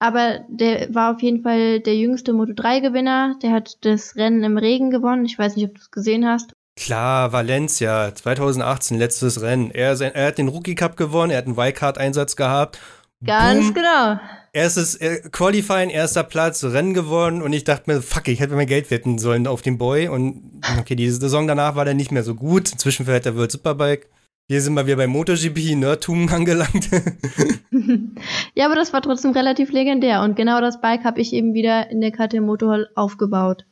Aber der war auf jeden Fall der jüngste Moto3-Gewinner. Der hat das Rennen im Regen gewonnen. Ich weiß nicht, ob du es gesehen hast. Klar, Valencia, 2018, letztes Rennen. Er, er hat den Rookie Cup gewonnen, er hat einen Wildcard-Einsatz gehabt Ganz Boom. genau. Erstes äh, Qualifying, erster Platz, Rennen gewonnen und ich dachte mir, fuck, ich hätte mein Geld wetten sollen auf den Boy und okay, die Saison danach war der nicht mehr so gut. Inzwischen fährt der World Superbike. Hier sind wir wieder beim MotoGP, Nerdtum angelangt. ja, aber das war trotzdem relativ legendär und genau das Bike habe ich eben wieder in der KTM Motorhall aufgebaut.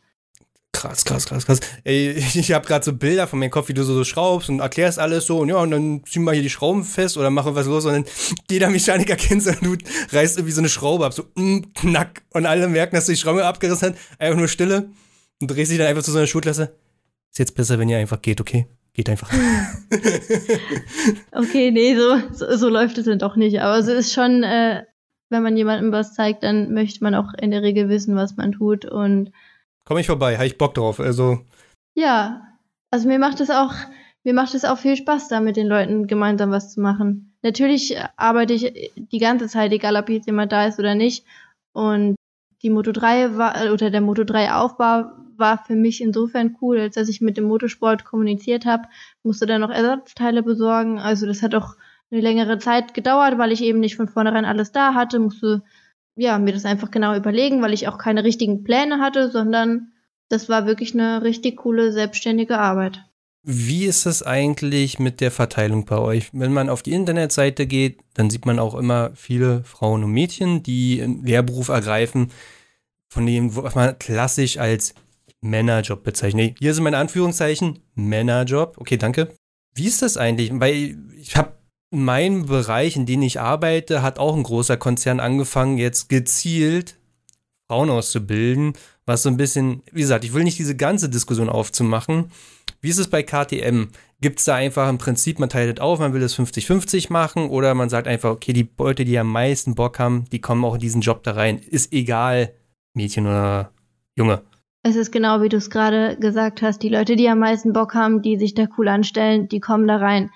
Krass, krass, krass, krass. Ey, ich habe gerade so Bilder von meinem Kopf, wie du so, so schraubst und erklärst alles so und ja, und dann ziehen wir hier die Schrauben fest oder machen was los und dann jeder Mechaniker kennt und du reißt irgendwie so eine Schraube ab, so mm, knack und alle merken, dass du die Schraube abgerissen hast, einfach nur Stille und drehst dich dann einfach zu so einer Schulklasse. Ist jetzt besser, wenn ihr einfach geht, okay? Geht einfach. okay, nee, so, so, so, läuft es dann doch nicht. Aber es ist schon, äh, wenn man jemandem was zeigt, dann möchte man auch in der Regel wissen, was man tut und Komm ich vorbei, habe ich Bock drauf. Also. Ja, also mir macht es auch, mir macht es auch viel Spaß, da mit den Leuten gemeinsam was zu machen. Natürlich arbeite ich die ganze Zeit, egal ob jetzt jemand da ist oder nicht. Und die Moto 3 war, oder der Moto 3 Aufbau war für mich insofern cool, als dass ich mit dem Motorsport kommuniziert habe, musste dann noch Ersatzteile besorgen. Also das hat auch eine längere Zeit gedauert, weil ich eben nicht von vornherein alles da hatte, musste ja, mir das einfach genau überlegen, weil ich auch keine richtigen Pläne hatte, sondern das war wirklich eine richtig coole selbstständige Arbeit. Wie ist das eigentlich mit der Verteilung bei euch? Wenn man auf die Internetseite geht, dann sieht man auch immer viele Frauen und Mädchen, die einen Lehrberuf ergreifen, von dem, was man klassisch als Männerjob bezeichnet. Hier sind meine Anführungszeichen Männerjob. Okay, danke. Wie ist das eigentlich? Weil ich habe mein Bereich, in dem ich arbeite, hat auch ein großer Konzern angefangen, jetzt gezielt Frauen auszubilden, was so ein bisschen, wie gesagt, ich will nicht diese ganze Diskussion aufzumachen. Wie ist es bei KTM? Gibt es da einfach im Prinzip, man teilt es auf, man will es 50-50 machen oder man sagt einfach, okay, die Leute, die am meisten Bock haben, die kommen auch in diesen Job da rein. Ist egal, Mädchen oder Junge. Es ist genau wie du es gerade gesagt hast. Die Leute, die am meisten Bock haben, die sich da cool anstellen, die kommen da rein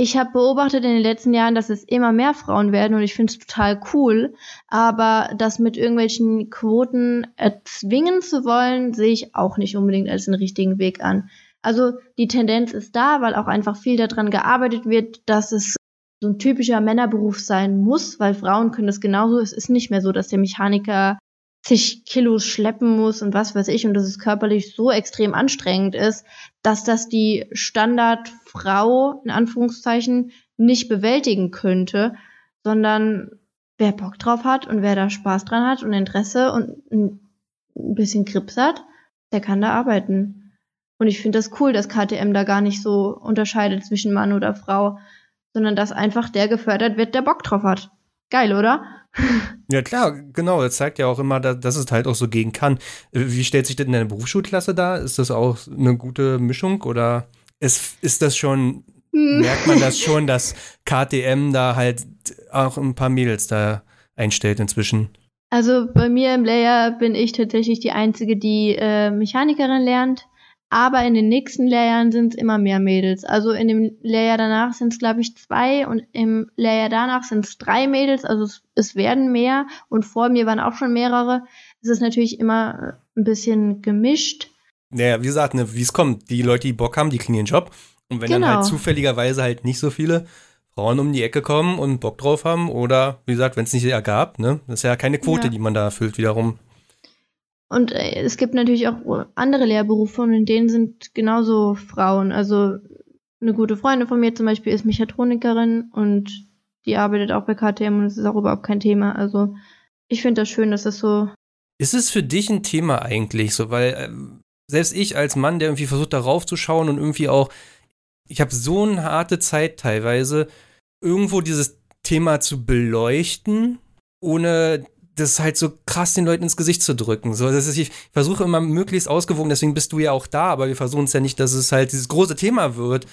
ich habe beobachtet in den letzten Jahren, dass es immer mehr Frauen werden und ich finde es total cool. Aber das mit irgendwelchen Quoten erzwingen zu wollen, sehe ich auch nicht unbedingt als den richtigen Weg an. Also die Tendenz ist da, weil auch einfach viel daran gearbeitet wird, dass es so ein typischer Männerberuf sein muss, weil Frauen können das genauso. Es ist nicht mehr so, dass der Mechaniker zig Kilos schleppen muss und was weiß ich und dass es körperlich so extrem anstrengend ist, dass das die Standardfrau in Anführungszeichen nicht bewältigen könnte, sondern wer Bock drauf hat und wer da Spaß dran hat und Interesse und ein bisschen Krips hat, der kann da arbeiten. Und ich finde das cool, dass KTM da gar nicht so unterscheidet zwischen Mann oder Frau, sondern dass einfach der gefördert wird, der Bock drauf hat. Geil, oder? Ja, klar, genau. Das zeigt ja auch immer, dass, dass es halt auch so gehen kann. Wie stellt sich das in der Berufsschulklasse dar? Ist das auch eine gute Mischung oder ist, ist das schon, hm. merkt man das schon, dass KTM da halt auch ein paar Mädels da einstellt inzwischen? Also bei mir im Layer bin ich tatsächlich die Einzige, die äh, Mechanikerin lernt. Aber in den nächsten Layern sind es immer mehr Mädels. Also in dem Layer danach sind es, glaube ich, zwei und im Layer danach sind es drei Mädels. Also es, es, werden mehr und vor mir waren auch schon mehrere. Es ist natürlich immer ein bisschen gemischt. Naja, wie gesagt, ne, wie es kommt. Die Leute, die Bock haben, die kriegen ihren Job. Und wenn genau. dann halt genau. zufälligerweise halt nicht so viele Frauen um die Ecke kommen und Bock drauf haben oder, wie gesagt, wenn es nicht ergab, ne, das ist ja keine Quote, ja. die man da erfüllt wiederum. Und äh, es gibt natürlich auch andere Lehrberufe und in denen sind genauso Frauen. Also eine gute Freundin von mir zum Beispiel ist Mechatronikerin und die arbeitet auch bei KTM und es ist auch überhaupt kein Thema. Also ich finde das schön, dass das so. Ist es für dich ein Thema eigentlich so? Weil äh, selbst ich als Mann, der irgendwie versucht, darauf zu schauen und irgendwie auch, ich habe so eine harte Zeit teilweise, irgendwo dieses Thema zu beleuchten, ohne das halt so krass den Leuten ins Gesicht zu drücken. So, das ist, ich versuche immer möglichst ausgewogen, deswegen bist du ja auch da, aber wir versuchen es ja nicht, dass es halt dieses große Thema wird.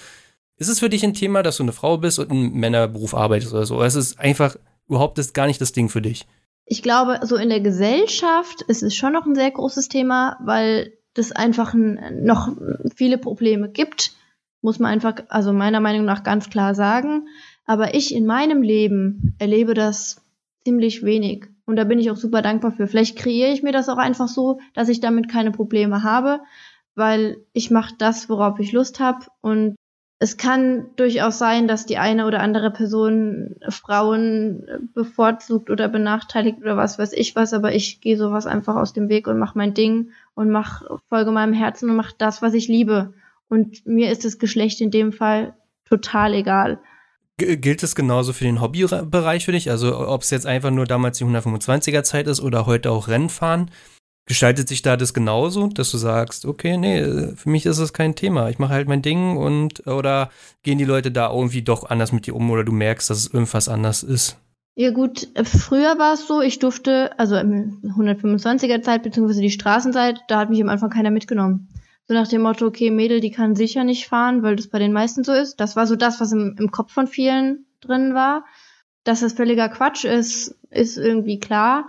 Ist es für dich ein Thema, dass du eine Frau bist und einen Männerberuf arbeitest oder so? Oder ist es einfach überhaupt das, gar nicht das Ding für dich? Ich glaube, so in der Gesellschaft ist es schon noch ein sehr großes Thema, weil das einfach noch viele Probleme gibt, muss man einfach, also meiner Meinung nach ganz klar sagen. Aber ich in meinem Leben erlebe das ziemlich wenig. Und da bin ich auch super dankbar für. Vielleicht kreiere ich mir das auch einfach so, dass ich damit keine Probleme habe, weil ich mache das, worauf ich Lust habe und es kann durchaus sein, dass die eine oder andere Person Frauen bevorzugt oder benachteiligt oder was weiß ich was, aber ich gehe sowas einfach aus dem Weg und mache mein Ding und mach, folge meinem Herzen und mache das, was ich liebe. Und mir ist das Geschlecht in dem Fall total egal. Gilt es genauso für den Hobbybereich für dich? Also ob es jetzt einfach nur damals die 125er Zeit ist oder heute auch Rennfahren? Gestaltet sich da das genauso, dass du sagst, okay, nee, für mich ist es kein Thema. Ich mache halt mein Ding und oder gehen die Leute da irgendwie doch anders mit dir um oder du merkst, dass es irgendwas anders ist? Ja gut, früher war es so, ich durfte, also im 125er Zeit beziehungsweise die Straßenzeit, da hat mich am Anfang keiner mitgenommen. So nach dem Motto, okay, Mädel, die kann sicher nicht fahren, weil das bei den meisten so ist. Das war so das, was im, im Kopf von vielen drin war. Dass das völliger Quatsch ist, ist irgendwie klar.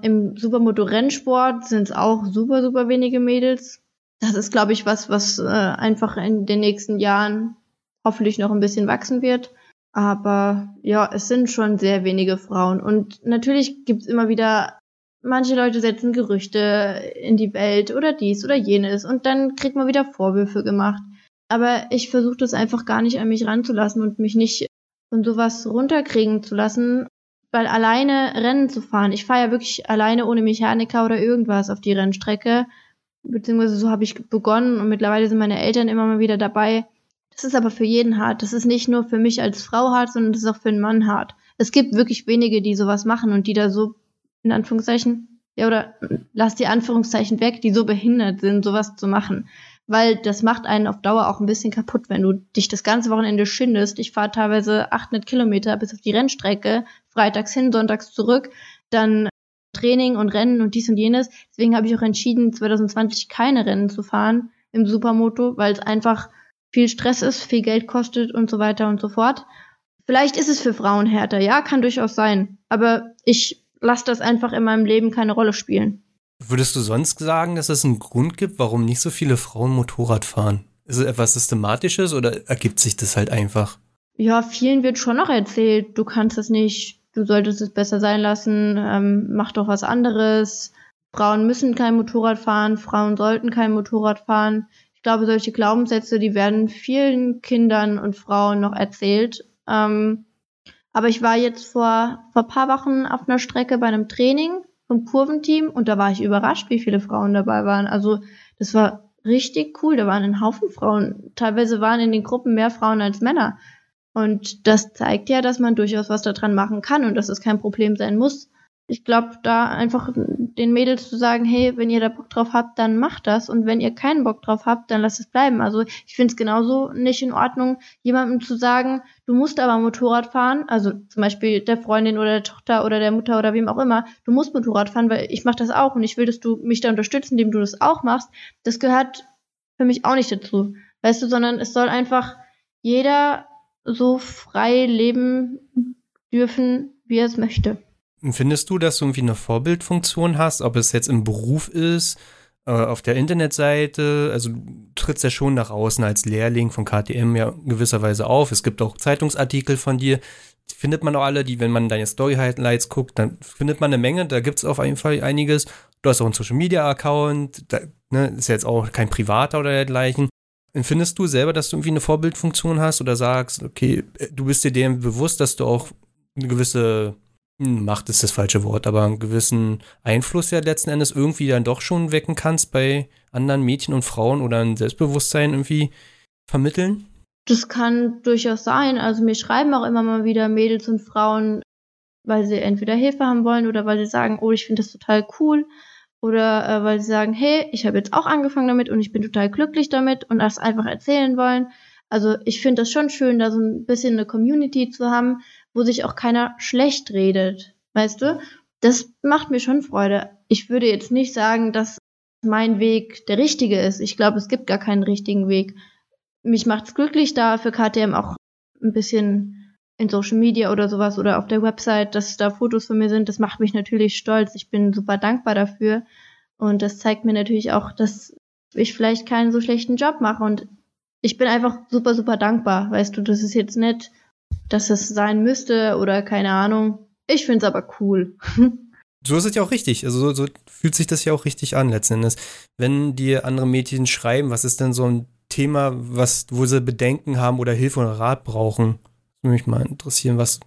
Im Supermoto-Rennsport sind es auch super, super wenige Mädels. Das ist, glaube ich, was, was äh, einfach in den nächsten Jahren hoffentlich noch ein bisschen wachsen wird. Aber ja, es sind schon sehr wenige Frauen. Und natürlich gibt's immer wieder manche Leute setzen Gerüchte in die Welt oder dies oder jenes und dann kriegt man wieder Vorwürfe gemacht. Aber ich versuche das einfach gar nicht an mich ranzulassen und mich nicht von sowas runterkriegen zu lassen, weil alleine Rennen zu fahren, ich fahre ja wirklich alleine ohne Mechaniker oder irgendwas auf die Rennstrecke, beziehungsweise so habe ich begonnen und mittlerweile sind meine Eltern immer mal wieder dabei. Das ist aber für jeden hart. Das ist nicht nur für mich als Frau hart, sondern das ist auch für einen Mann hart. Es gibt wirklich wenige, die sowas machen und die da so in Anführungszeichen, ja, oder lass die Anführungszeichen weg, die so behindert sind, sowas zu machen. Weil das macht einen auf Dauer auch ein bisschen kaputt, wenn du dich das ganze Wochenende schindest. Ich fahre teilweise 800 Kilometer bis auf die Rennstrecke, freitags hin, sonntags zurück, dann Training und Rennen und dies und jenes. Deswegen habe ich auch entschieden, 2020 keine Rennen zu fahren im Supermoto, weil es einfach viel Stress ist, viel Geld kostet und so weiter und so fort. Vielleicht ist es für Frauen härter, ja, kann durchaus sein. Aber ich lass das einfach in meinem Leben keine Rolle spielen. Würdest du sonst sagen, dass es einen Grund gibt, warum nicht so viele Frauen Motorrad fahren? Ist es etwas Systematisches oder ergibt sich das halt einfach? Ja, vielen wird schon noch erzählt, du kannst es nicht, du solltest es besser sein lassen, ähm, mach doch was anderes. Frauen müssen kein Motorrad fahren, Frauen sollten kein Motorrad fahren. Ich glaube, solche Glaubenssätze, die werden vielen Kindern und Frauen noch erzählt. Ähm, aber ich war jetzt vor, vor paar Wochen auf einer Strecke bei einem Training vom Kurventeam und da war ich überrascht, wie viele Frauen dabei waren. Also das war richtig cool. Da waren ein Haufen Frauen. Teilweise waren in den Gruppen mehr Frauen als Männer. Und das zeigt ja, dass man durchaus was daran machen kann und dass es kein Problem sein muss, ich glaube, da einfach den Mädels zu sagen, hey, wenn ihr da Bock drauf habt, dann macht das. Und wenn ihr keinen Bock drauf habt, dann lasst es bleiben. Also ich finde es genauso nicht in Ordnung, jemandem zu sagen, du musst aber Motorrad fahren, also zum Beispiel der Freundin oder der Tochter oder der Mutter oder wem auch immer, du musst Motorrad fahren, weil ich mache das auch und ich will, dass du mich da unterstützt, indem du das auch machst. Das gehört für mich auch nicht dazu. Weißt du, sondern es soll einfach jeder so frei leben dürfen, wie er es möchte. Findest du, dass du irgendwie eine Vorbildfunktion hast, ob es jetzt im Beruf ist, äh, auf der Internetseite? Also du trittst ja schon nach außen als Lehrling von KTM ja gewisserweise auf. Es gibt auch Zeitungsartikel von dir. Die findet man auch alle, die, wenn man deine Story-Highlights guckt, dann findet man eine Menge. Da gibt es auf jeden Fall einiges. Du hast auch einen Social-Media-Account. Ne, ist jetzt auch kein privater oder dergleichen. Findest du selber, dass du irgendwie eine Vorbildfunktion hast oder sagst, okay, du bist dir dem bewusst, dass du auch eine gewisse Macht ist das falsche Wort, aber einen gewissen Einfluss ja letzten Endes irgendwie dann doch schon wecken kannst bei anderen Mädchen und Frauen oder ein Selbstbewusstsein irgendwie vermitteln? Das kann durchaus sein. Also mir schreiben auch immer mal wieder Mädels und Frauen, weil sie entweder Hilfe haben wollen oder weil sie sagen, oh, ich finde das total cool. Oder äh, weil sie sagen, hey, ich habe jetzt auch angefangen damit und ich bin total glücklich damit und das einfach erzählen wollen. Also ich finde das schon schön, da so ein bisschen eine Community zu haben, wo sich auch keiner schlecht redet. Weißt du? Das macht mir schon Freude. Ich würde jetzt nicht sagen, dass mein Weg der richtige ist. Ich glaube, es gibt gar keinen richtigen Weg. Mich macht's glücklich, da für KTM auch ein bisschen in Social Media oder sowas oder auf der Website, dass da Fotos von mir sind. Das macht mich natürlich stolz. Ich bin super dankbar dafür. Und das zeigt mir natürlich auch, dass ich vielleicht keinen so schlechten Job mache. Und ich bin einfach super, super dankbar. Weißt du, das ist jetzt nicht dass es sein müsste oder keine Ahnung. Ich finde es aber cool. So ist es ja auch richtig. Also so, so, fühlt sich das ja auch richtig an letzten Endes. Wenn dir andere Mädchen schreiben, was ist denn so ein Thema, was, wo sie Bedenken haben oder Hilfe oder Rat brauchen. Das würde mich mal interessieren, was,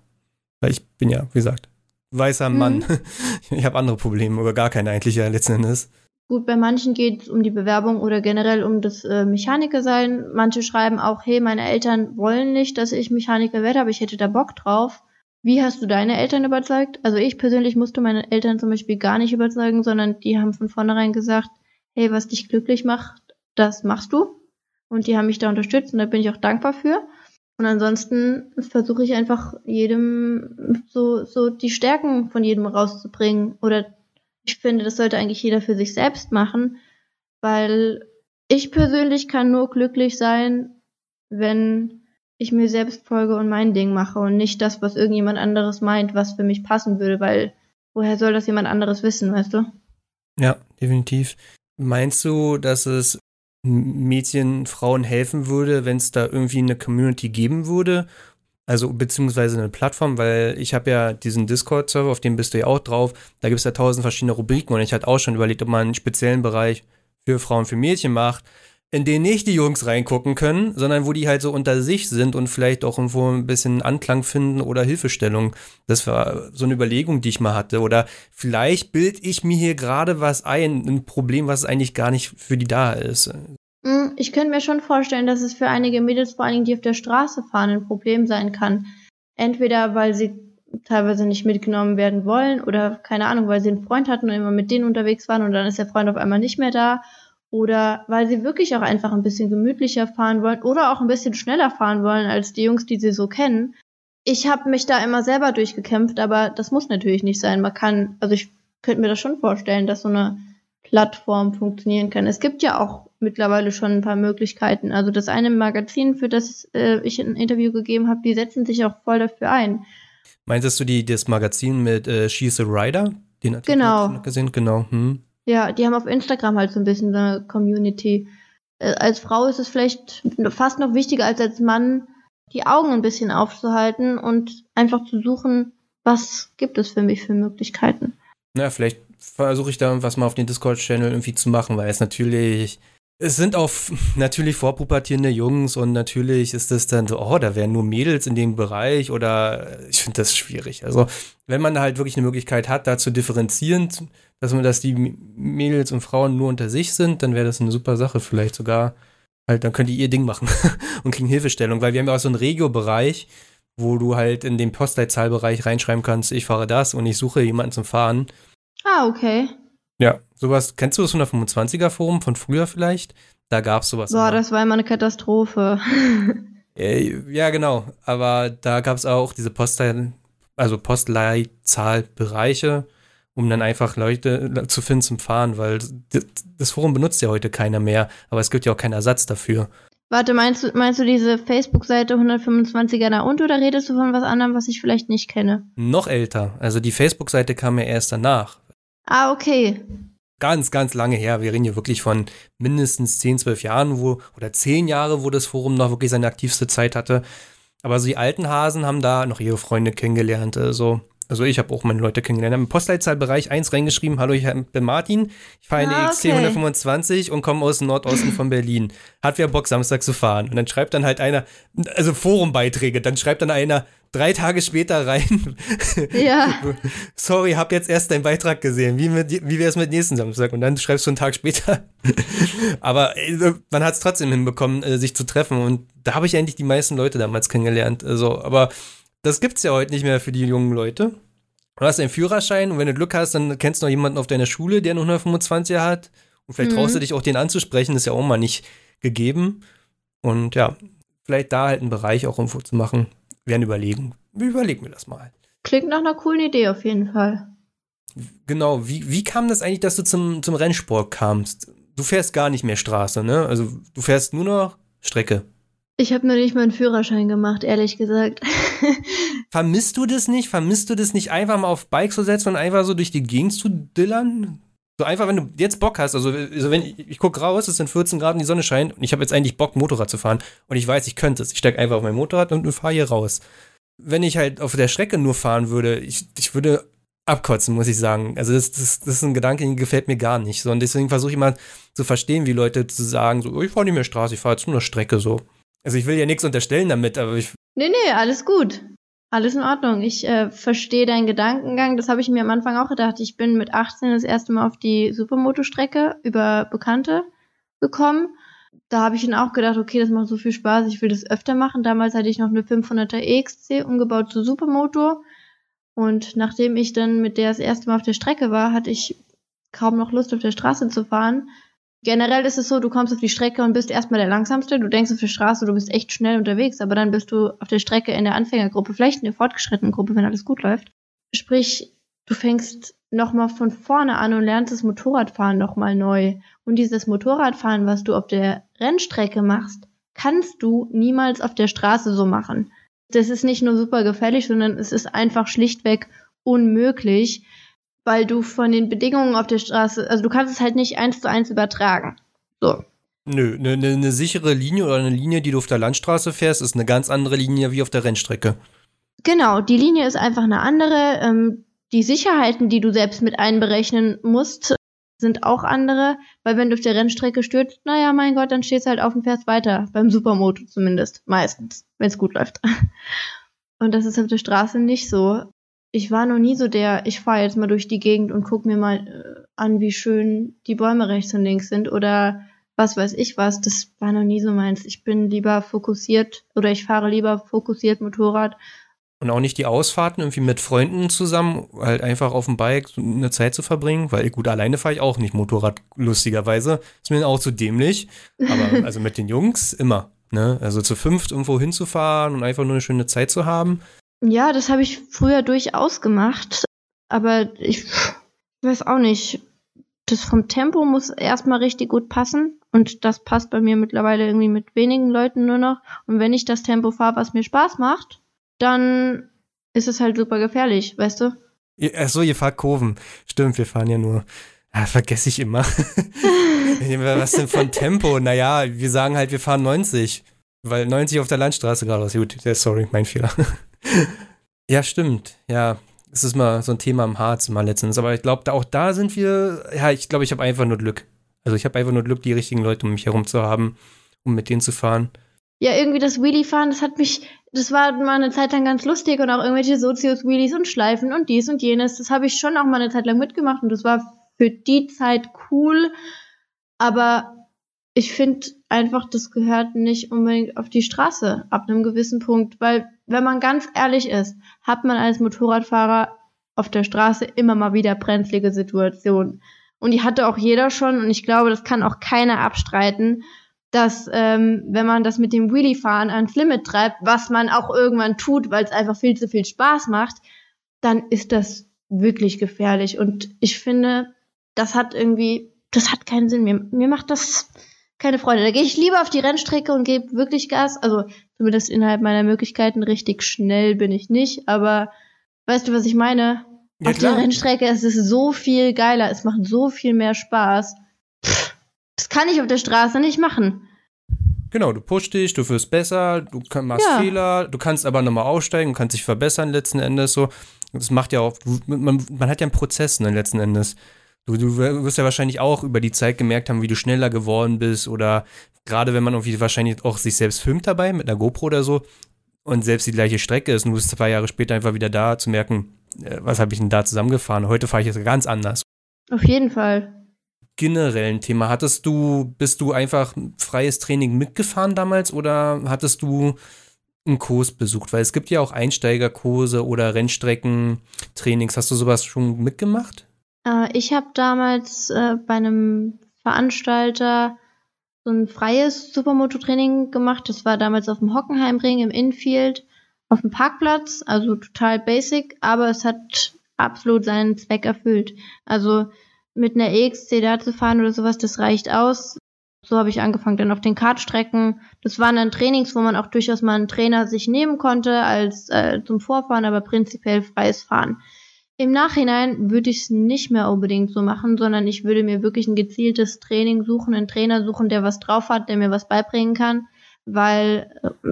weil ich bin ja, wie gesagt, weißer mhm. Mann. Ich habe andere Probleme oder gar keine eigentlich ja letzten Endes. Gut, bei manchen geht es um die Bewerbung oder generell um das äh, Mechaniker sein. Manche schreiben auch, hey, meine Eltern wollen nicht, dass ich Mechaniker werde, aber ich hätte da Bock drauf. Wie hast du deine Eltern überzeugt? Also ich persönlich musste meine Eltern zum Beispiel gar nicht überzeugen, sondern die haben von vornherein gesagt, hey, was dich glücklich macht, das machst du. Und die haben mich da unterstützt und da bin ich auch dankbar für. Und ansonsten versuche ich einfach jedem so, so die Stärken von jedem rauszubringen. Oder ich finde, das sollte eigentlich jeder für sich selbst machen, weil ich persönlich kann nur glücklich sein, wenn ich mir selbst folge und mein Ding mache und nicht das, was irgendjemand anderes meint, was für mich passen würde, weil woher soll das jemand anderes wissen, weißt du? Ja, definitiv. Meinst du, dass es Mädchen, Frauen helfen würde, wenn es da irgendwie eine Community geben würde? Also beziehungsweise eine Plattform, weil ich habe ja diesen Discord-Server, auf dem bist du ja auch drauf. Da gibt es ja tausend verschiedene Rubriken und ich hatte auch schon überlegt, ob man einen speziellen Bereich für Frauen, für Mädchen macht in denen nicht die Jungs reingucken können, sondern wo die halt so unter sich sind und vielleicht auch irgendwo ein bisschen Anklang finden oder Hilfestellung. Das war so eine Überlegung, die ich mal hatte. Oder vielleicht bild ich mir hier gerade was ein, ein Problem, was eigentlich gar nicht für die da ist. Hm, ich könnte mir schon vorstellen, dass es für einige Mädels, vor allen Dingen, die auf der Straße fahren, ein Problem sein kann. Entweder weil sie teilweise nicht mitgenommen werden wollen oder keine Ahnung, weil sie einen Freund hatten und immer mit denen unterwegs waren und dann ist der Freund auf einmal nicht mehr da oder weil sie wirklich auch einfach ein bisschen gemütlicher fahren wollen oder auch ein bisschen schneller fahren wollen als die Jungs, die sie so kennen. Ich habe mich da immer selber durchgekämpft, aber das muss natürlich nicht sein. Man kann, also ich könnte mir das schon vorstellen, dass so eine Plattform funktionieren kann. Es gibt ja auch mittlerweile schon ein paar Möglichkeiten. Also das eine Magazin, für das äh, ich ein Interview gegeben habe, die setzen sich auch voll dafür ein. Meintest du die das Magazin mit äh, She's a Rider? Den Artikel genau. gesehen? Genau. Hm. Ja, die haben auf Instagram halt so ein bisschen eine Community. Äh, als Frau ist es vielleicht fast noch wichtiger als als Mann, die Augen ein bisschen aufzuhalten und einfach zu suchen, was gibt es für mich für Möglichkeiten. Na, vielleicht versuche ich da was mal auf den Discord-Channel irgendwie zu machen, weil es natürlich es sind auch natürlich vorpubertierende Jungs und natürlich ist das dann so, oh, da wären nur Mädels in dem Bereich oder ich finde das schwierig. Also, wenn man halt wirklich eine Möglichkeit hat, da zu differenzieren, dass man, dass die Mädels und Frauen nur unter sich sind, dann wäre das eine super Sache. Vielleicht sogar, halt, dann könnt ihr ihr Ding machen und kriegen Hilfestellung, weil wir haben ja auch so einen Regio-Bereich, wo du halt in den Postleitzahlbereich reinschreiben kannst, ich fahre das und ich suche jemanden zum Fahren. Ah, okay. Ja, sowas, kennst du das 125er Forum von früher vielleicht? Da gab es sowas. Boah, immer. das war immer eine Katastrophe. Äh, ja, genau. Aber da gab es auch diese Postleitzahlbereiche, also Postleitzahlbereiche, um dann einfach Leute zu finden zum Fahren, weil das Forum benutzt ja heute keiner mehr, aber es gibt ja auch keinen Ersatz dafür. Warte, meinst du, meinst du diese Facebook-Seite 125er da und oder redest du von was anderem, was ich vielleicht nicht kenne? Noch älter. Also die Facebook-Seite kam ja erst danach. Ah, okay. Ganz, ganz lange her. Wir reden hier wirklich von mindestens 10, 12 Jahren, wo, oder 10 Jahre, wo das Forum noch wirklich seine aktivste Zeit hatte. Aber so die alten Hasen haben da noch ihre Freunde kennengelernt. Also also ich habe auch meine Leute kennengelernt. Ich habe im Postleitzahlbereich 1 reingeschrieben, hallo, ich bin Martin, ich fahre in die ah, XC 125 und komme aus dem Nordosten von Berlin. Hat wer Bock, Samstag zu fahren? Und dann schreibt dann halt einer, also Forumbeiträge, dann schreibt dann einer drei Tage später rein. Ja. Sorry, hab jetzt erst deinen Beitrag gesehen. Wie, mit, wie wäre es mit nächsten Samstag? Und dann schreibst du einen Tag später. Aber äh, man hat es trotzdem hinbekommen, äh, sich zu treffen. Und da habe ich eigentlich die meisten Leute damals kennengelernt. Also, aber das gibt's ja heute nicht mehr für die jungen Leute. Du hast einen Führerschein und wenn du Glück hast, dann kennst du noch jemanden auf deiner Schule, der einen 125er hat. Und vielleicht mhm. traust du dich auch, den anzusprechen, ist ja auch mal nicht gegeben. Und ja, vielleicht da halt einen Bereich auch irgendwo zu machen, wäre eine Überlegung. Überleg mir das mal. Klingt nach einer coolen Idee auf jeden Fall. Genau, wie, wie kam das eigentlich, dass du zum, zum Rennsport kamst? Du fährst gar nicht mehr Straße, ne? Also du fährst nur noch Strecke. Ich habe nur nicht meinen Führerschein gemacht, ehrlich gesagt. Vermisst du das nicht? Vermisst du das nicht einfach mal auf Bike zu setzen und einfach so durch die Gegend zu dillern? So einfach, wenn du jetzt Bock hast, also, also wenn ich, ich gucke raus, es sind 14 Grad und die Sonne scheint und ich habe jetzt eigentlich Bock, Motorrad zu fahren und ich weiß, ich könnte es. Ich steige einfach auf mein Motorrad und fahre hier raus. Wenn ich halt auf der Strecke nur fahren würde, ich, ich würde abkotzen, muss ich sagen. Also das, das, das ist ein Gedanke, der gefällt mir gar nicht. So, und deswegen versuche ich mal zu verstehen, wie Leute zu sagen, so, ich fahre nicht mehr Straße, ich fahre jetzt nur eine Strecke so. Also ich will ja nichts unterstellen damit, aber ich. Nee, nee, alles gut. Alles in Ordnung. Ich äh, verstehe deinen Gedankengang. Das habe ich mir am Anfang auch gedacht. Ich bin mit 18 das erste Mal auf die Supermoto-Strecke über Bekannte gekommen. Da habe ich dann auch gedacht, okay, das macht so viel Spaß, ich will das öfter machen. Damals hatte ich noch eine 500er EXC umgebaut zu Supermoto. Und nachdem ich dann mit der das erste Mal auf der Strecke war, hatte ich kaum noch Lust, auf der Straße zu fahren. Generell ist es so, du kommst auf die Strecke und bist erstmal der Langsamste. Du denkst auf der Straße, du bist echt schnell unterwegs, aber dann bist du auf der Strecke in der Anfängergruppe, vielleicht in der fortgeschrittenen Gruppe, wenn alles gut läuft. Sprich, du fängst nochmal von vorne an und lernst das Motorradfahren nochmal neu. Und dieses Motorradfahren, was du auf der Rennstrecke machst, kannst du niemals auf der Straße so machen das ist nicht nur super gefährlich, sondern es ist einfach schlichtweg unmöglich, weil du von den Bedingungen auf der Straße, also du kannst es halt nicht eins zu eins übertragen. So. Nö, eine ne, ne sichere Linie oder eine Linie, die du auf der Landstraße fährst, ist eine ganz andere Linie wie auf der Rennstrecke. Genau, die Linie ist einfach eine andere. Ähm, die Sicherheiten, die du selbst mit einberechnen musst, sind auch andere, weil wenn du auf der Rennstrecke stürzt, naja, mein Gott, dann stehst du halt auf dem fährst weiter. Beim Supermoto zumindest. Meistens, wenn es gut läuft. Und das ist auf der Straße nicht so. Ich war noch nie so der, ich fahre jetzt mal durch die Gegend und guck mir mal äh, an, wie schön die Bäume rechts und links sind oder was weiß ich was. Das war noch nie so meins. Ich bin lieber fokussiert oder ich fahre lieber fokussiert Motorrad und auch nicht die Ausfahrten irgendwie mit Freunden zusammen, halt einfach auf dem Bike eine Zeit zu verbringen, weil gut, alleine fahre ich auch nicht Motorrad, lustigerweise. Ist mir auch zu dämlich. Aber also mit den Jungs immer. Ne? Also zu fünft irgendwo hinzufahren und einfach nur eine schöne Zeit zu haben. Ja, das habe ich früher durchaus gemacht. Aber ich weiß auch nicht. Das vom Tempo muss erstmal richtig gut passen. Und das passt bei mir mittlerweile irgendwie mit wenigen Leuten nur noch. Und wenn ich das Tempo fahre, was mir Spaß macht, dann ist es halt super gefährlich, weißt du? Achso, ihr fahrt Kurven. Stimmt, wir fahren ja nur. Ja, vergesse ich immer. Was denn von Tempo? Naja, wir sagen halt, wir fahren 90. Weil 90 auf der Landstraße gerade ist. Gut, sorry, mein Fehler. ja, stimmt. Ja, es ist mal so ein Thema im Harz mal letztens. Aber ich glaube, auch da sind wir. Ja, ich glaube, ich habe einfach nur Glück. Also ich habe einfach nur Glück, die richtigen Leute um mich herum zu haben, um mit denen zu fahren. Ja, irgendwie das Wheelie-Fahren, das hat mich das war mal eine Zeit lang ganz lustig und auch irgendwelche Sozius-Wheelies und Schleifen und dies und jenes. Das habe ich schon auch mal eine Zeit lang mitgemacht und das war für die Zeit cool. Aber ich finde einfach, das gehört nicht unbedingt auf die Straße ab einem gewissen Punkt, weil wenn man ganz ehrlich ist, hat man als Motorradfahrer auf der Straße immer mal wieder brenzlige Situationen. Und die hatte auch jeder schon und ich glaube, das kann auch keiner abstreiten dass ähm, wenn man das mit dem Wheelie-Fahren ans Limit treibt, was man auch irgendwann tut, weil es einfach viel zu viel Spaß macht, dann ist das wirklich gefährlich. Und ich finde, das hat irgendwie, das hat keinen Sinn. Mir, mir macht das keine Freude. Da gehe ich lieber auf die Rennstrecke und gebe wirklich Gas. Also zumindest innerhalb meiner Möglichkeiten richtig schnell bin ich nicht. Aber weißt du, was ich meine? Ja, auf klar. der Rennstrecke ist es so viel geiler. Es macht so viel mehr Spaß. Das kann ich auf der Straße nicht machen. Genau, du pusht dich, du wirst besser, du kann, machst ja. Fehler, du kannst aber nochmal aussteigen, kannst dich verbessern letzten Endes so. Das macht ja auch, man, man hat ja einen Prozess ne, letzten Endes. Du, du wirst ja wahrscheinlich auch über die Zeit gemerkt haben, wie du schneller geworden bist oder gerade wenn man irgendwie wahrscheinlich auch sich selbst filmt dabei mit einer GoPro oder so und selbst die gleiche Strecke ist und du bist zwei Jahre später einfach wieder da zu merken, äh, was habe ich denn da zusammengefahren. Heute fahre ich jetzt ganz anders. Auf jeden Fall generellen Thema. Hattest du, bist du einfach freies Training mitgefahren damals oder hattest du einen Kurs besucht? Weil es gibt ja auch Einsteigerkurse oder Rennstreckentrainings. Hast du sowas schon mitgemacht? Äh, ich habe damals äh, bei einem Veranstalter so ein freies Supermoto-Training gemacht. Das war damals auf dem Hockenheimring im Infield auf dem Parkplatz, also total basic, aber es hat absolut seinen Zweck erfüllt. Also mit einer EXC da zu fahren oder sowas, das reicht aus. So habe ich angefangen. Dann auf den Kartstrecken. Das waren dann Trainings, wo man auch durchaus mal einen Trainer sich nehmen konnte als äh, zum Vorfahren, aber prinzipiell freies Fahren. Im Nachhinein würde ich es nicht mehr unbedingt so machen, sondern ich würde mir wirklich ein gezieltes Training suchen, einen Trainer suchen, der was drauf hat, der mir was beibringen kann, weil äh,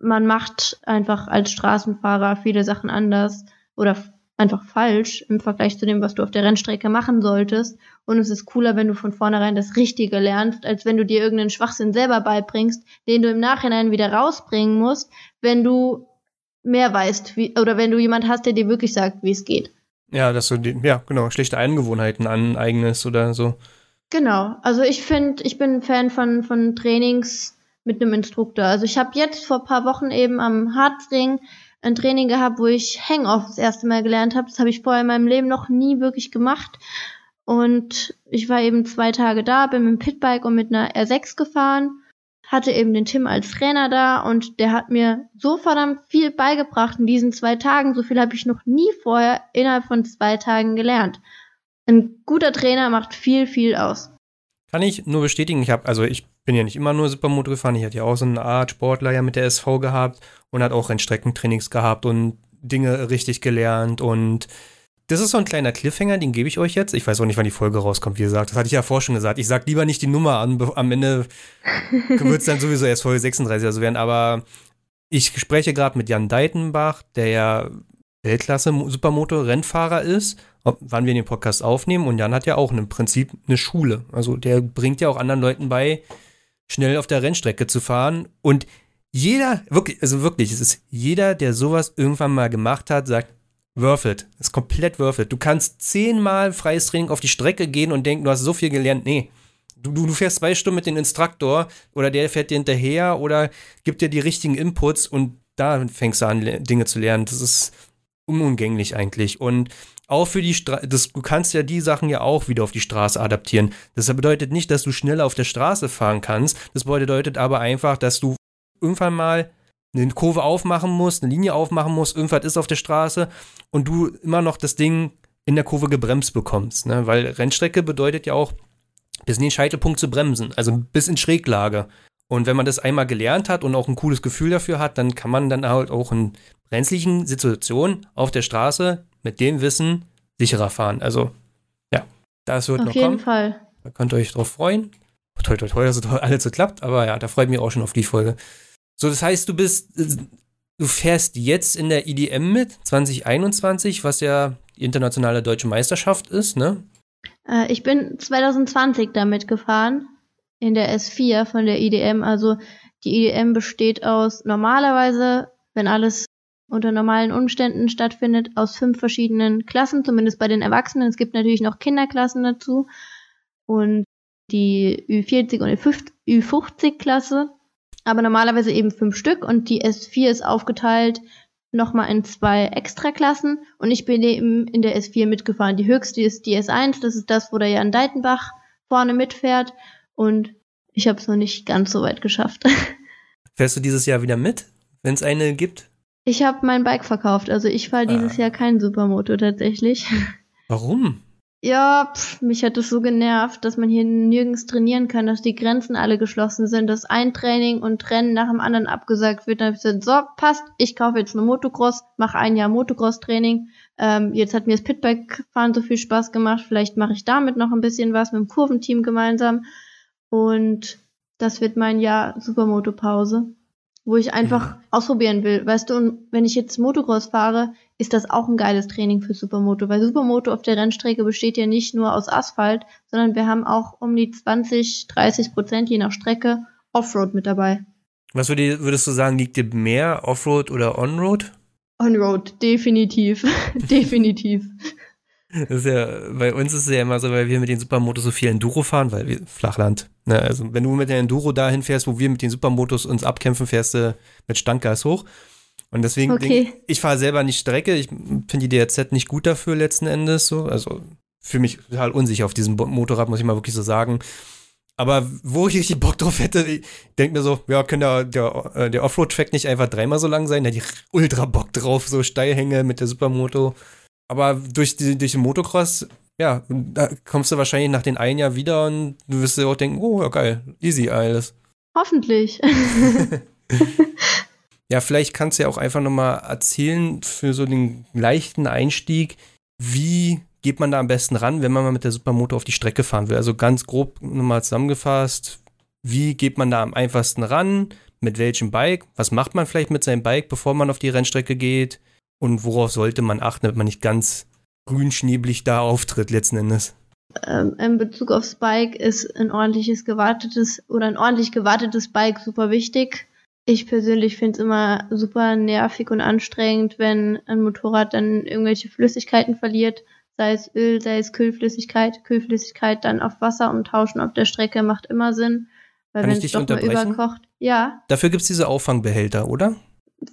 man macht einfach als Straßenfahrer viele Sachen anders oder einfach falsch im Vergleich zu dem, was du auf der Rennstrecke machen solltest. Und es ist cooler, wenn du von vornherein das Richtige lernst, als wenn du dir irgendeinen Schwachsinn selber beibringst, den du im Nachhinein wieder rausbringen musst, wenn du mehr weißt, wie, oder wenn du jemand hast, der dir wirklich sagt, wie es geht. Ja, dass du die, ja, genau, schlechte Angewohnheiten aneignest oder so. Genau. Also ich finde, ich bin ein Fan von, von Trainings mit einem Instruktor. Also ich habe jetzt vor paar Wochen eben am Harzring ein Training gehabt, wo ich Hang-Off das erste Mal gelernt habe. Das habe ich vorher in meinem Leben noch nie wirklich gemacht. Und ich war eben zwei Tage da, bin mit dem Pitbike und mit einer R6 gefahren, hatte eben den Tim als Trainer da und der hat mir so verdammt viel beigebracht in diesen zwei Tagen. So viel habe ich noch nie vorher innerhalb von zwei Tagen gelernt. Ein guter Trainer macht viel, viel aus. Kann ich nur bestätigen. Ich habe, also ich bin ja nicht immer nur Supermoto gefahren. Ich hatte ja auch so eine Art Sportler ja mit der SV gehabt und hat auch Rennstreckentrainings gehabt und Dinge richtig gelernt und das ist so ein kleiner Cliffhanger, den gebe ich euch jetzt. Ich weiß auch nicht, wann die Folge rauskommt, wie gesagt. Das hatte ich ja vorher schon gesagt. Ich sag lieber nicht die Nummer an. Am Ende wird es dann sowieso erst Folge 36 also werden. Aber ich spreche gerade mit Jan Deitenbach, der ja Weltklasse Supermoto-Rennfahrer ist, wann wir den Podcast aufnehmen. Und Jan hat ja auch im Prinzip eine Schule. Also der bringt ja auch anderen Leuten bei, schnell auf der Rennstrecke zu fahren. Und jeder, wirklich, also wirklich, es ist jeder, der sowas irgendwann mal gemacht hat, sagt, it. Ist komplett it. Du kannst zehnmal freies Training auf die Strecke gehen und denken, du hast so viel gelernt. Nee. Du, du, du fährst zwei Stunden mit dem Instruktor oder der fährt dir hinterher oder gibt dir die richtigen Inputs und da fängst du an, Dinge zu lernen. Das ist unumgänglich eigentlich. Und auch für die Straße, du kannst ja die Sachen ja auch wieder auf die Straße adaptieren. Das bedeutet nicht, dass du schneller auf der Straße fahren kannst. Das bedeutet aber einfach, dass du irgendwann mal eine Kurve aufmachen musst, eine Linie aufmachen musst, irgendwas ist auf der Straße und du immer noch das Ding in der Kurve gebremst bekommst. Ne? Weil Rennstrecke bedeutet ja auch, bis in den Scheitelpunkt zu bremsen, also bis in Schräglage. Und wenn man das einmal gelernt hat und auch ein cooles Gefühl dafür hat, dann kann man dann halt auch in brenzlichen Situationen auf der Straße mit dem Wissen sicherer fahren. Also, ja, das wird auf noch kommen. Auf jeden Fall. Da könnt ihr euch drauf freuen. Toi, toi, toi, dass es alles so klappt. Aber ja, da freut mich auch schon auf die Folge. So, das heißt, du bist, du fährst jetzt in der IDM mit, 2021, was ja die internationale deutsche Meisterschaft ist, ne? Äh, ich bin 2020 damit gefahren, in der S4 von der IDM. Also die IDM besteht aus normalerweise, wenn alles unter normalen Umständen stattfindet, aus fünf verschiedenen Klassen, zumindest bei den Erwachsenen. Es gibt natürlich noch Kinderklassen dazu und die Ü40 und Ü50-Klasse, aber normalerweise eben fünf Stück und die S4 ist aufgeteilt nochmal in zwei Extraklassen und ich bin eben in der S4 mitgefahren. Die höchste ist die S1, das ist das, wo der Jan Deitenbach vorne mitfährt und ich habe es noch nicht ganz so weit geschafft. Fährst du dieses Jahr wieder mit, wenn es eine gibt? Ich habe mein Bike verkauft, also ich fahre dieses ah. Jahr kein Supermoto tatsächlich. Warum? Ja, pff, mich hat es so genervt, dass man hier nirgends trainieren kann, dass die Grenzen alle geschlossen sind, dass ein Training und Rennen nach dem anderen abgesagt wird. Dann habe ich gesagt, so, passt, ich kaufe jetzt nur Motocross, mache ein Jahr Motocross-Training. Ähm, jetzt hat mir das Pitbike-Fahren so viel Spaß gemacht, vielleicht mache ich damit noch ein bisschen was mit dem Kurventeam gemeinsam. Und das wird mein Jahr Supermoto-Pause wo ich einfach ausprobieren will. Weißt du, und wenn ich jetzt Motocross fahre, ist das auch ein geiles Training für Supermoto, weil Supermoto auf der Rennstrecke besteht ja nicht nur aus Asphalt, sondern wir haben auch um die 20, 30 Prozent je nach Strecke Offroad mit dabei. Was würdest du sagen, liegt dir mehr Offroad oder Onroad? Onroad, definitiv. definitiv. Das ist ja, bei uns ist es ja immer so, weil wir mit den Supermotos so viel Enduro fahren, weil wir Flachland. Ne? Also wenn du mit der Enduro dahin fährst, wo wir mit den Supermotos uns abkämpfen, fährst du mit Standgas hoch. Und deswegen, okay. denk, ich fahre selber nicht Strecke. Ich finde die DRZ nicht gut dafür letzten Endes. So. Also fühle mich total unsicher auf diesem Motorrad, muss ich mal wirklich so sagen. Aber wo ich richtig Bock drauf hätte, ich denke mir so, ja, kann der, der, äh, der Offroad-Track nicht einfach dreimal so lang sein? Da hätte ich ultra Bock drauf, so Steilhänge mit der Supermoto. Aber durch, die, durch den Motocross, ja, da kommst du wahrscheinlich nach den einen Jahr wieder und du wirst dir auch denken, oh, ja, geil, easy alles. Hoffentlich. ja, vielleicht kannst du ja auch einfach nochmal erzählen für so den leichten Einstieg, wie geht man da am besten ran, wenn man mal mit der Supermoto auf die Strecke fahren will? Also ganz grob nochmal zusammengefasst, wie geht man da am einfachsten ran? Mit welchem Bike? Was macht man vielleicht mit seinem Bike, bevor man auf die Rennstrecke geht? Und worauf sollte man achten, damit man nicht ganz grünschneblig da auftritt letzten Endes? Ähm, in Bezug auf Spike ist ein ordentliches gewartetes oder ein ordentlich gewartetes Bike super wichtig. Ich persönlich finde es immer super nervig und anstrengend, wenn ein Motorrad dann irgendwelche Flüssigkeiten verliert, sei es Öl, sei es Kühlflüssigkeit. Kühlflüssigkeit dann auf Wasser umtauschen auf der Strecke macht immer Sinn. Weil wenn es doch mal überkocht. Ja. Dafür gibt es diese Auffangbehälter, oder?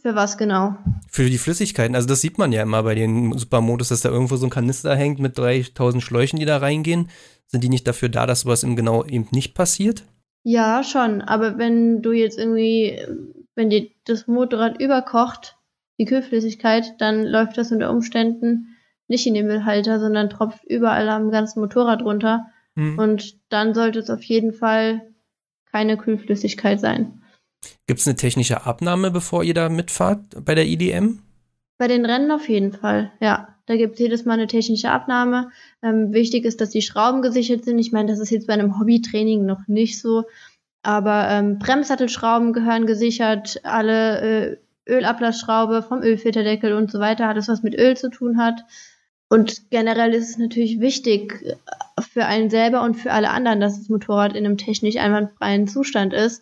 Für was genau? Für die Flüssigkeiten. Also das sieht man ja immer bei den Supermotos, dass da irgendwo so ein Kanister hängt mit 3000 Schläuchen, die da reingehen. Sind die nicht dafür da, dass sowas im genau eben nicht passiert? Ja, schon. Aber wenn du jetzt irgendwie, wenn dir das Motorrad überkocht, die Kühlflüssigkeit, dann läuft das unter Umständen nicht in den Müllhalter, sondern tropft überall am ganzen Motorrad runter. Mhm. Und dann sollte es auf jeden Fall keine Kühlflüssigkeit sein. Gibt es eine technische Abnahme, bevor ihr da mitfahrt bei der IDM? Bei den Rennen auf jeden Fall, ja. Da gibt es jedes Mal eine technische Abnahme. Ähm, wichtig ist, dass die Schrauben gesichert sind. Ich meine, das ist jetzt bei einem Hobbytraining noch nicht so. Aber ähm, Bremssattelschrauben gehören gesichert, alle äh, Ölablassschraube vom Ölfilterdeckel und so weiter, alles was mit Öl zu tun hat. Und generell ist es natürlich wichtig äh, für einen selber und für alle anderen, dass das Motorrad in einem technisch einwandfreien Zustand ist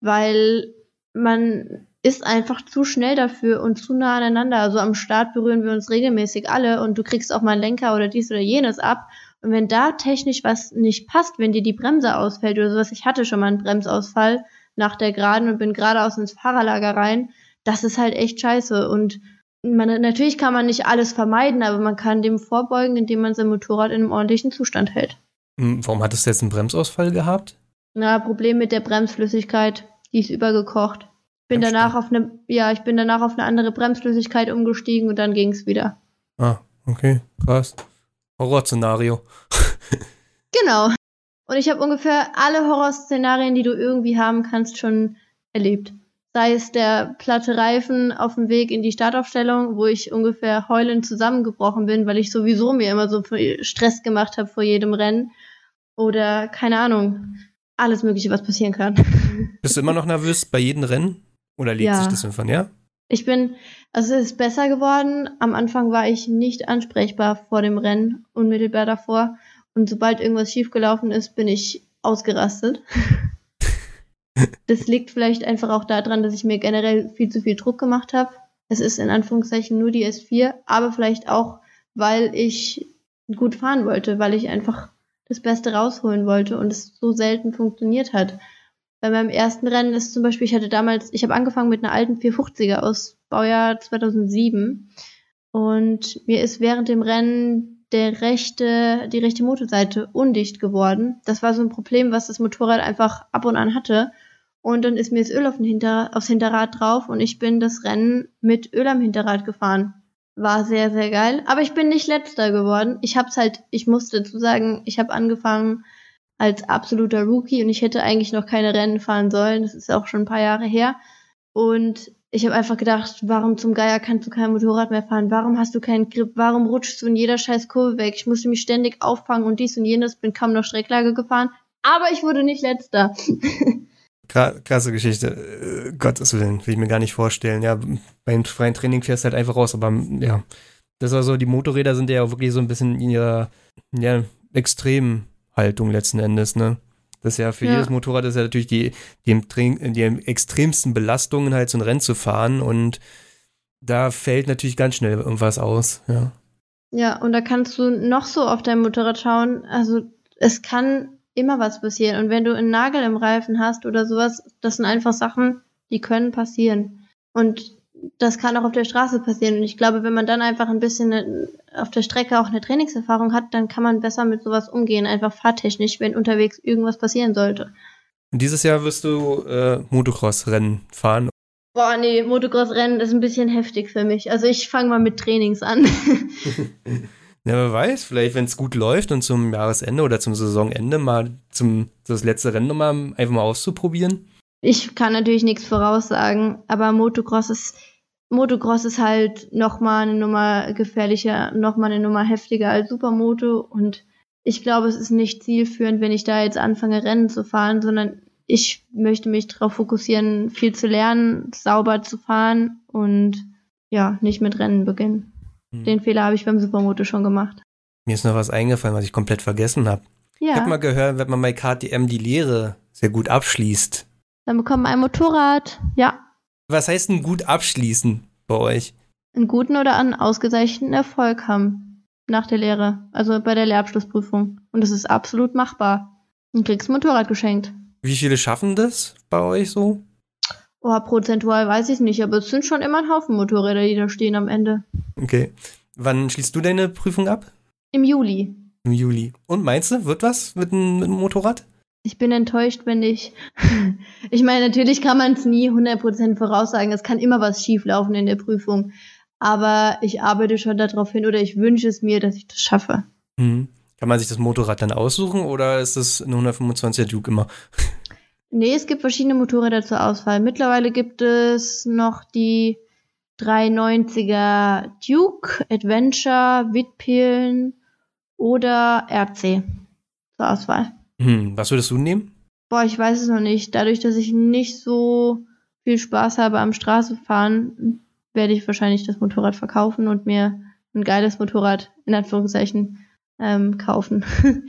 weil man ist einfach zu schnell dafür und zu nah aneinander. Also am Start berühren wir uns regelmäßig alle und du kriegst auch mal einen Lenker oder dies oder jenes ab. Und wenn da technisch was nicht passt, wenn dir die Bremse ausfällt oder sowas, ich hatte schon mal einen Bremsausfall nach der Geraden und bin geradeaus ins Fahrerlager rein, das ist halt echt scheiße. Und man, natürlich kann man nicht alles vermeiden, aber man kann dem vorbeugen, indem man sein Motorrad in einem ordentlichen Zustand hält. Hm, warum hattest du jetzt einen Bremsausfall gehabt? Na, Problem mit der Bremsflüssigkeit. Die ist übergekocht. Bin danach auf eine, ja, ich bin danach auf eine andere Bremsflüssigkeit umgestiegen und dann ging's wieder. Ah, okay, krass. Horrorszenario. genau. Und ich habe ungefähr alle Horrorszenarien, die du irgendwie haben kannst, schon erlebt. Sei es der platte Reifen auf dem Weg in die Startaufstellung, wo ich ungefähr heulend zusammengebrochen bin, weil ich sowieso mir immer so Stress gemacht habe vor jedem Rennen. Oder keine Ahnung, alles Mögliche, was passieren kann. Bist du immer noch nervös bei jedem Rennen? Oder legt ja. sich das irgendwann, ja? Ich bin, also es ist besser geworden. Am Anfang war ich nicht ansprechbar vor dem Rennen, unmittelbar davor. Und sobald irgendwas schiefgelaufen ist, bin ich ausgerastet. das liegt vielleicht einfach auch daran, dass ich mir generell viel zu viel Druck gemacht habe. Es ist in Anführungszeichen nur die S4, aber vielleicht auch, weil ich gut fahren wollte, weil ich einfach das Beste rausholen wollte und es so selten funktioniert hat. Bei meinem ersten Rennen ist zum Beispiel, ich hatte damals, ich habe angefangen mit einer alten 450er aus Baujahr 2007 und mir ist während dem Rennen der rechte, die rechte Motorseite undicht geworden. Das war so ein Problem, was das Motorrad einfach ab und an hatte. Und dann ist mir das Öl auf Hinter, aufs Hinterrad drauf und ich bin das Rennen mit Öl am Hinterrad gefahren war sehr, sehr geil. Aber ich bin nicht letzter geworden. Ich hab's halt, ich musste dazu sagen, ich habe angefangen als absoluter Rookie und ich hätte eigentlich noch keine Rennen fahren sollen. Das ist auch schon ein paar Jahre her. Und ich habe einfach gedacht, warum zum Geier kannst du kein Motorrad mehr fahren? Warum hast du keinen Grip? Warum rutschst du in jeder scheiß Kurve weg? Ich musste mich ständig auffangen und dies und jenes, bin kaum noch Strecklage gefahren. Aber ich wurde nicht letzter. krasse Geschichte. Äh, Gottes Willen, will ich mir gar nicht vorstellen. Ja, beim freien Training fährst du halt einfach raus, aber ja. Das war so, die Motorräder sind ja auch wirklich so ein bisschen in ihrer ja, extremen Haltung letzten Endes, ne? Das ist ja für ja. jedes Motorrad ist ja natürlich die, die, die extremsten Belastungen halt so ein Rennen zu fahren und da fällt natürlich ganz schnell irgendwas aus, ja. Ja, und da kannst du noch so auf dein Motorrad schauen. Also es kann immer was passieren. Und wenn du einen Nagel im Reifen hast oder sowas, das sind einfach Sachen, die können passieren. Und das kann auch auf der Straße passieren. Und ich glaube, wenn man dann einfach ein bisschen auf der Strecke auch eine Trainingserfahrung hat, dann kann man besser mit sowas umgehen, einfach fahrtechnisch, wenn unterwegs irgendwas passieren sollte. Und dieses Jahr wirst du äh, Motocross-Rennen fahren. Boah, nee, Motocross-Rennen ist ein bisschen heftig für mich. Also ich fange mal mit Trainings an. Ja, wer weiß, vielleicht, wenn es gut läuft und zum Jahresende oder zum Saisonende mal zum das letzte Rennen nochmal einfach mal auszuprobieren. Ich kann natürlich nichts voraussagen, aber Motocross ist Motocross ist halt nochmal eine Nummer gefährlicher, nochmal eine Nummer heftiger als Supermoto und ich glaube, es ist nicht zielführend, wenn ich da jetzt anfange, Rennen zu fahren, sondern ich möchte mich darauf fokussieren, viel zu lernen, sauber zu fahren und ja, nicht mit Rennen beginnen. Hm. Den Fehler habe ich beim Supermoto schon gemacht. Mir ist noch was eingefallen, was ich komplett vergessen habe. Ja. Ich habe mal gehört, wenn man bei KTM die Lehre sehr gut abschließt. Dann bekommt man ein Motorrad, ja. Was heißt denn gut abschließen bei euch? Einen guten oder einen ausgezeichneten Erfolg haben nach der Lehre, also bei der Lehrabschlussprüfung. Und das ist absolut machbar. Und kriegst ein Motorrad geschenkt. Wie viele schaffen das bei euch so? Oh, prozentual weiß ich nicht, aber es sind schon immer ein Haufen Motorräder, die da stehen am Ende. Okay. Wann schließt du deine Prüfung ab? Im Juli. Im Juli. Und meinst du, wird was mit dem, mit dem Motorrad? Ich bin enttäuscht, wenn ich. ich meine, natürlich kann man es nie 100% voraussagen. Es kann immer was schieflaufen in der Prüfung. Aber ich arbeite schon darauf hin oder ich wünsche es mir, dass ich das schaffe. Mhm. Kann man sich das Motorrad dann aussuchen oder ist das ein 125er Duke immer? nee, es gibt verschiedene Motorräder zur Auswahl. Mittlerweile gibt es noch die 390er Duke, Adventure, Whitpilen oder RC zur Auswahl. Hm, was würdest du nehmen? Boah, ich weiß es noch nicht. Dadurch, dass ich nicht so viel Spaß habe am Straßefahren, werde ich wahrscheinlich das Motorrad verkaufen und mir ein geiles Motorrad in Anführungszeichen ähm, kaufen.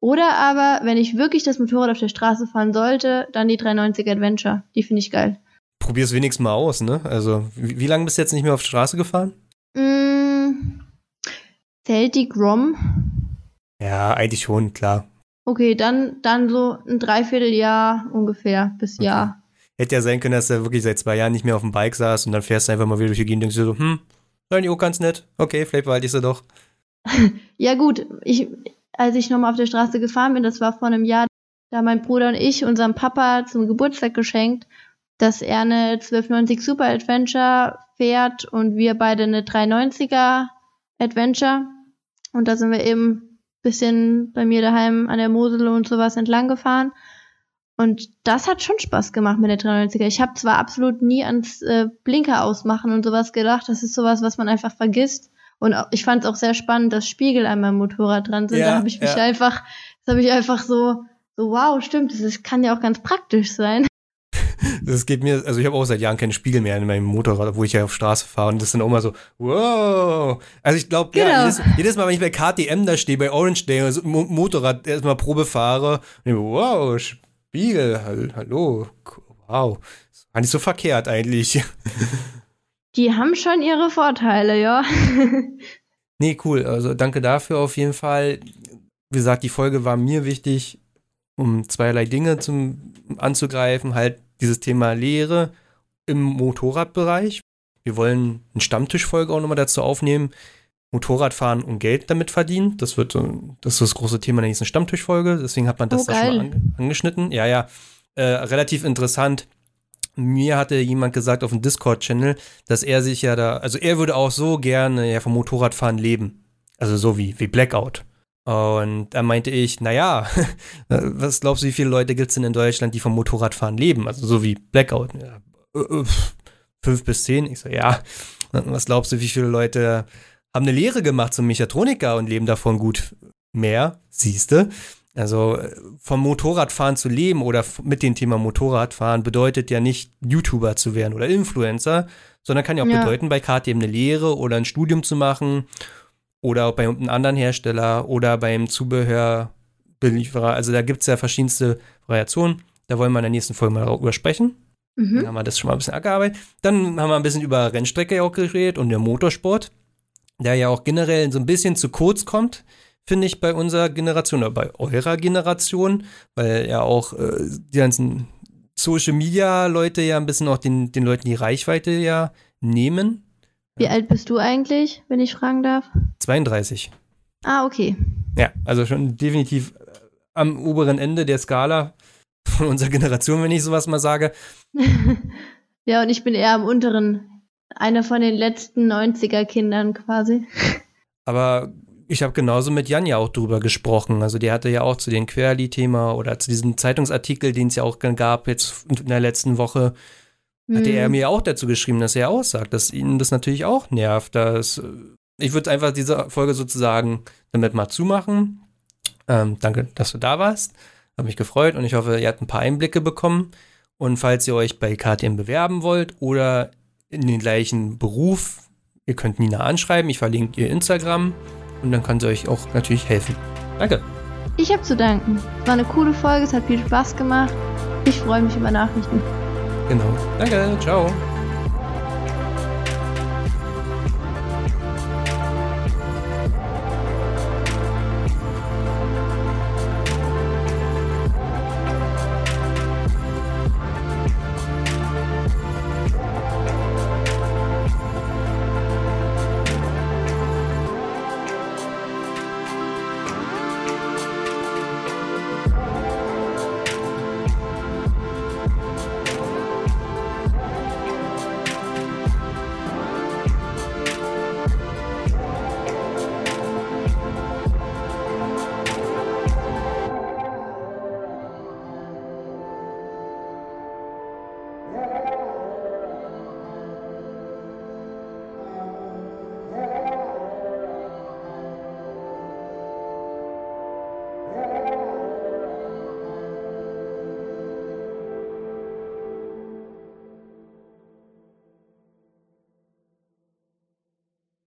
Oder aber, wenn ich wirklich das Motorrad auf der Straße fahren sollte, dann die 390 Adventure. Die finde ich geil. Probier's wenigstens mal aus, ne? Also, wie, wie lange bist du jetzt nicht mehr auf der Straße gefahren? Mm, zählt die Grom? Ja, eigentlich schon, klar. Okay, dann, dann so ein Dreivierteljahr ungefähr bis okay. Jahr. Hätte ja sein können, dass er wirklich seit zwei Jahren nicht mehr auf dem Bike saß und dann fährst du einfach mal wieder durch die Gegend und denkst so, hm, eigentlich auch ganz nett. Okay, vielleicht behalte ich sie doch. ja, gut. Ich, als ich nochmal auf der Straße gefahren bin, das war vor einem Jahr, da mein Bruder und ich unserem Papa zum Geburtstag geschenkt, dass er eine 1290 Super Adventure fährt und wir beide eine 390er Adventure. Und da sind wir eben bisschen bei mir daheim an der Mosel und sowas entlang gefahren. Und das hat schon Spaß gemacht mit der 390er. Ich habe zwar absolut nie ans äh, Blinker ausmachen und sowas gedacht. Das ist sowas, was man einfach vergisst. Und auch, ich fand es auch sehr spannend, dass Spiegel an meinem Motorrad dran sind. Ja, da habe ich mich ja. einfach, das habe ich einfach so, so wow, stimmt, das ist, kann ja auch ganz praktisch sein. Das geht mir, also ich habe auch seit Jahren keinen Spiegel mehr in meinem Motorrad, wo ich ja auf Straße fahre. Und das ist dann auch mal so, wow. Also ich glaube, genau. ja, jedes, jedes, Mal, wenn ich bei KTM da stehe, bei Orange Day, also Motorrad erstmal Probe fahre, und ich, wow, Spiegel, hallo, wow. War nicht so verkehrt eigentlich. Die haben schon ihre Vorteile, ja. nee, cool. Also danke dafür auf jeden Fall. Wie gesagt, die Folge war mir wichtig, um zweierlei Dinge zum, anzugreifen. Halt dieses Thema Lehre im Motorradbereich. Wir wollen eine Stammtischfolge auch nochmal dazu aufnehmen. Motorradfahren und Geld damit verdienen. Das wird das ist das große Thema der nächsten Stammtischfolge. Deswegen hat man das oh, da schon mal an, angeschnitten. Ja, ja. Äh, relativ interessant. Mir hatte jemand gesagt auf dem Discord-Channel, dass er sich ja da, also er würde auch so gerne ja vom Motorradfahren leben. Also so wie, wie Blackout. Und da meinte ich, naja, was glaubst du, wie viele Leute gibt es denn in Deutschland, die vom Motorradfahren leben? Also so wie Blackout. Ja, äh, äh, fünf bis zehn. Ich so, ja, was glaubst du, wie viele Leute haben eine Lehre gemacht zum Mechatroniker und leben davon gut? Mehr, siehste. Also vom Motorradfahren zu leben oder mit dem Thema Motorradfahren bedeutet ja nicht YouTuber zu werden oder Influencer, sondern kann ja auch ja. bedeuten, bei KTM eine Lehre oder ein Studium zu machen oder bei einem anderen Hersteller oder beim Zubehörbelieferer. Also da gibt es ja verschiedenste Variationen. Da wollen wir in der nächsten Folge mal darüber sprechen. Mhm. Dann haben wir das schon mal ein bisschen abgearbeitet. Dann haben wir ein bisschen über Rennstrecke auch geredet und der Motorsport, der ja auch generell so ein bisschen zu kurz kommt, finde ich, bei unserer Generation oder bei eurer Generation, weil ja auch äh, die ganzen Social Media Leute ja ein bisschen auch den, den Leuten die Reichweite ja nehmen. Wie alt bist du eigentlich, wenn ich fragen darf? 32. Ah, okay. Ja, also schon definitiv äh, am oberen Ende der Skala von unserer Generation, wenn ich sowas mal sage. ja, und ich bin eher am unteren, einer von den letzten 90er Kindern quasi. Aber ich habe genauso mit Jan ja auch drüber gesprochen. Also der hatte ja auch zu dem Querli-Thema oder zu diesem Zeitungsartikel, den es ja auch gab jetzt in der letzten Woche, hatte er mhm. mir auch dazu geschrieben, dass er aussagt, dass ihn das natürlich auch nervt. Dass, ich würde einfach diese Folge sozusagen damit mal zumachen. Ähm, danke, dass du da warst. Habe mich gefreut und ich hoffe, ihr habt ein paar Einblicke bekommen. Und falls ihr euch bei KTM bewerben wollt oder in den gleichen Beruf. Ihr könnt Nina anschreiben, ich verlinke ihr Instagram und dann kann sie euch auch natürlich helfen. Danke. Ich habe zu danken. Es war eine coole Folge, es hat viel Spaß gemacht. Ich freue mich über Nachrichten. Genau. Danke, ciao.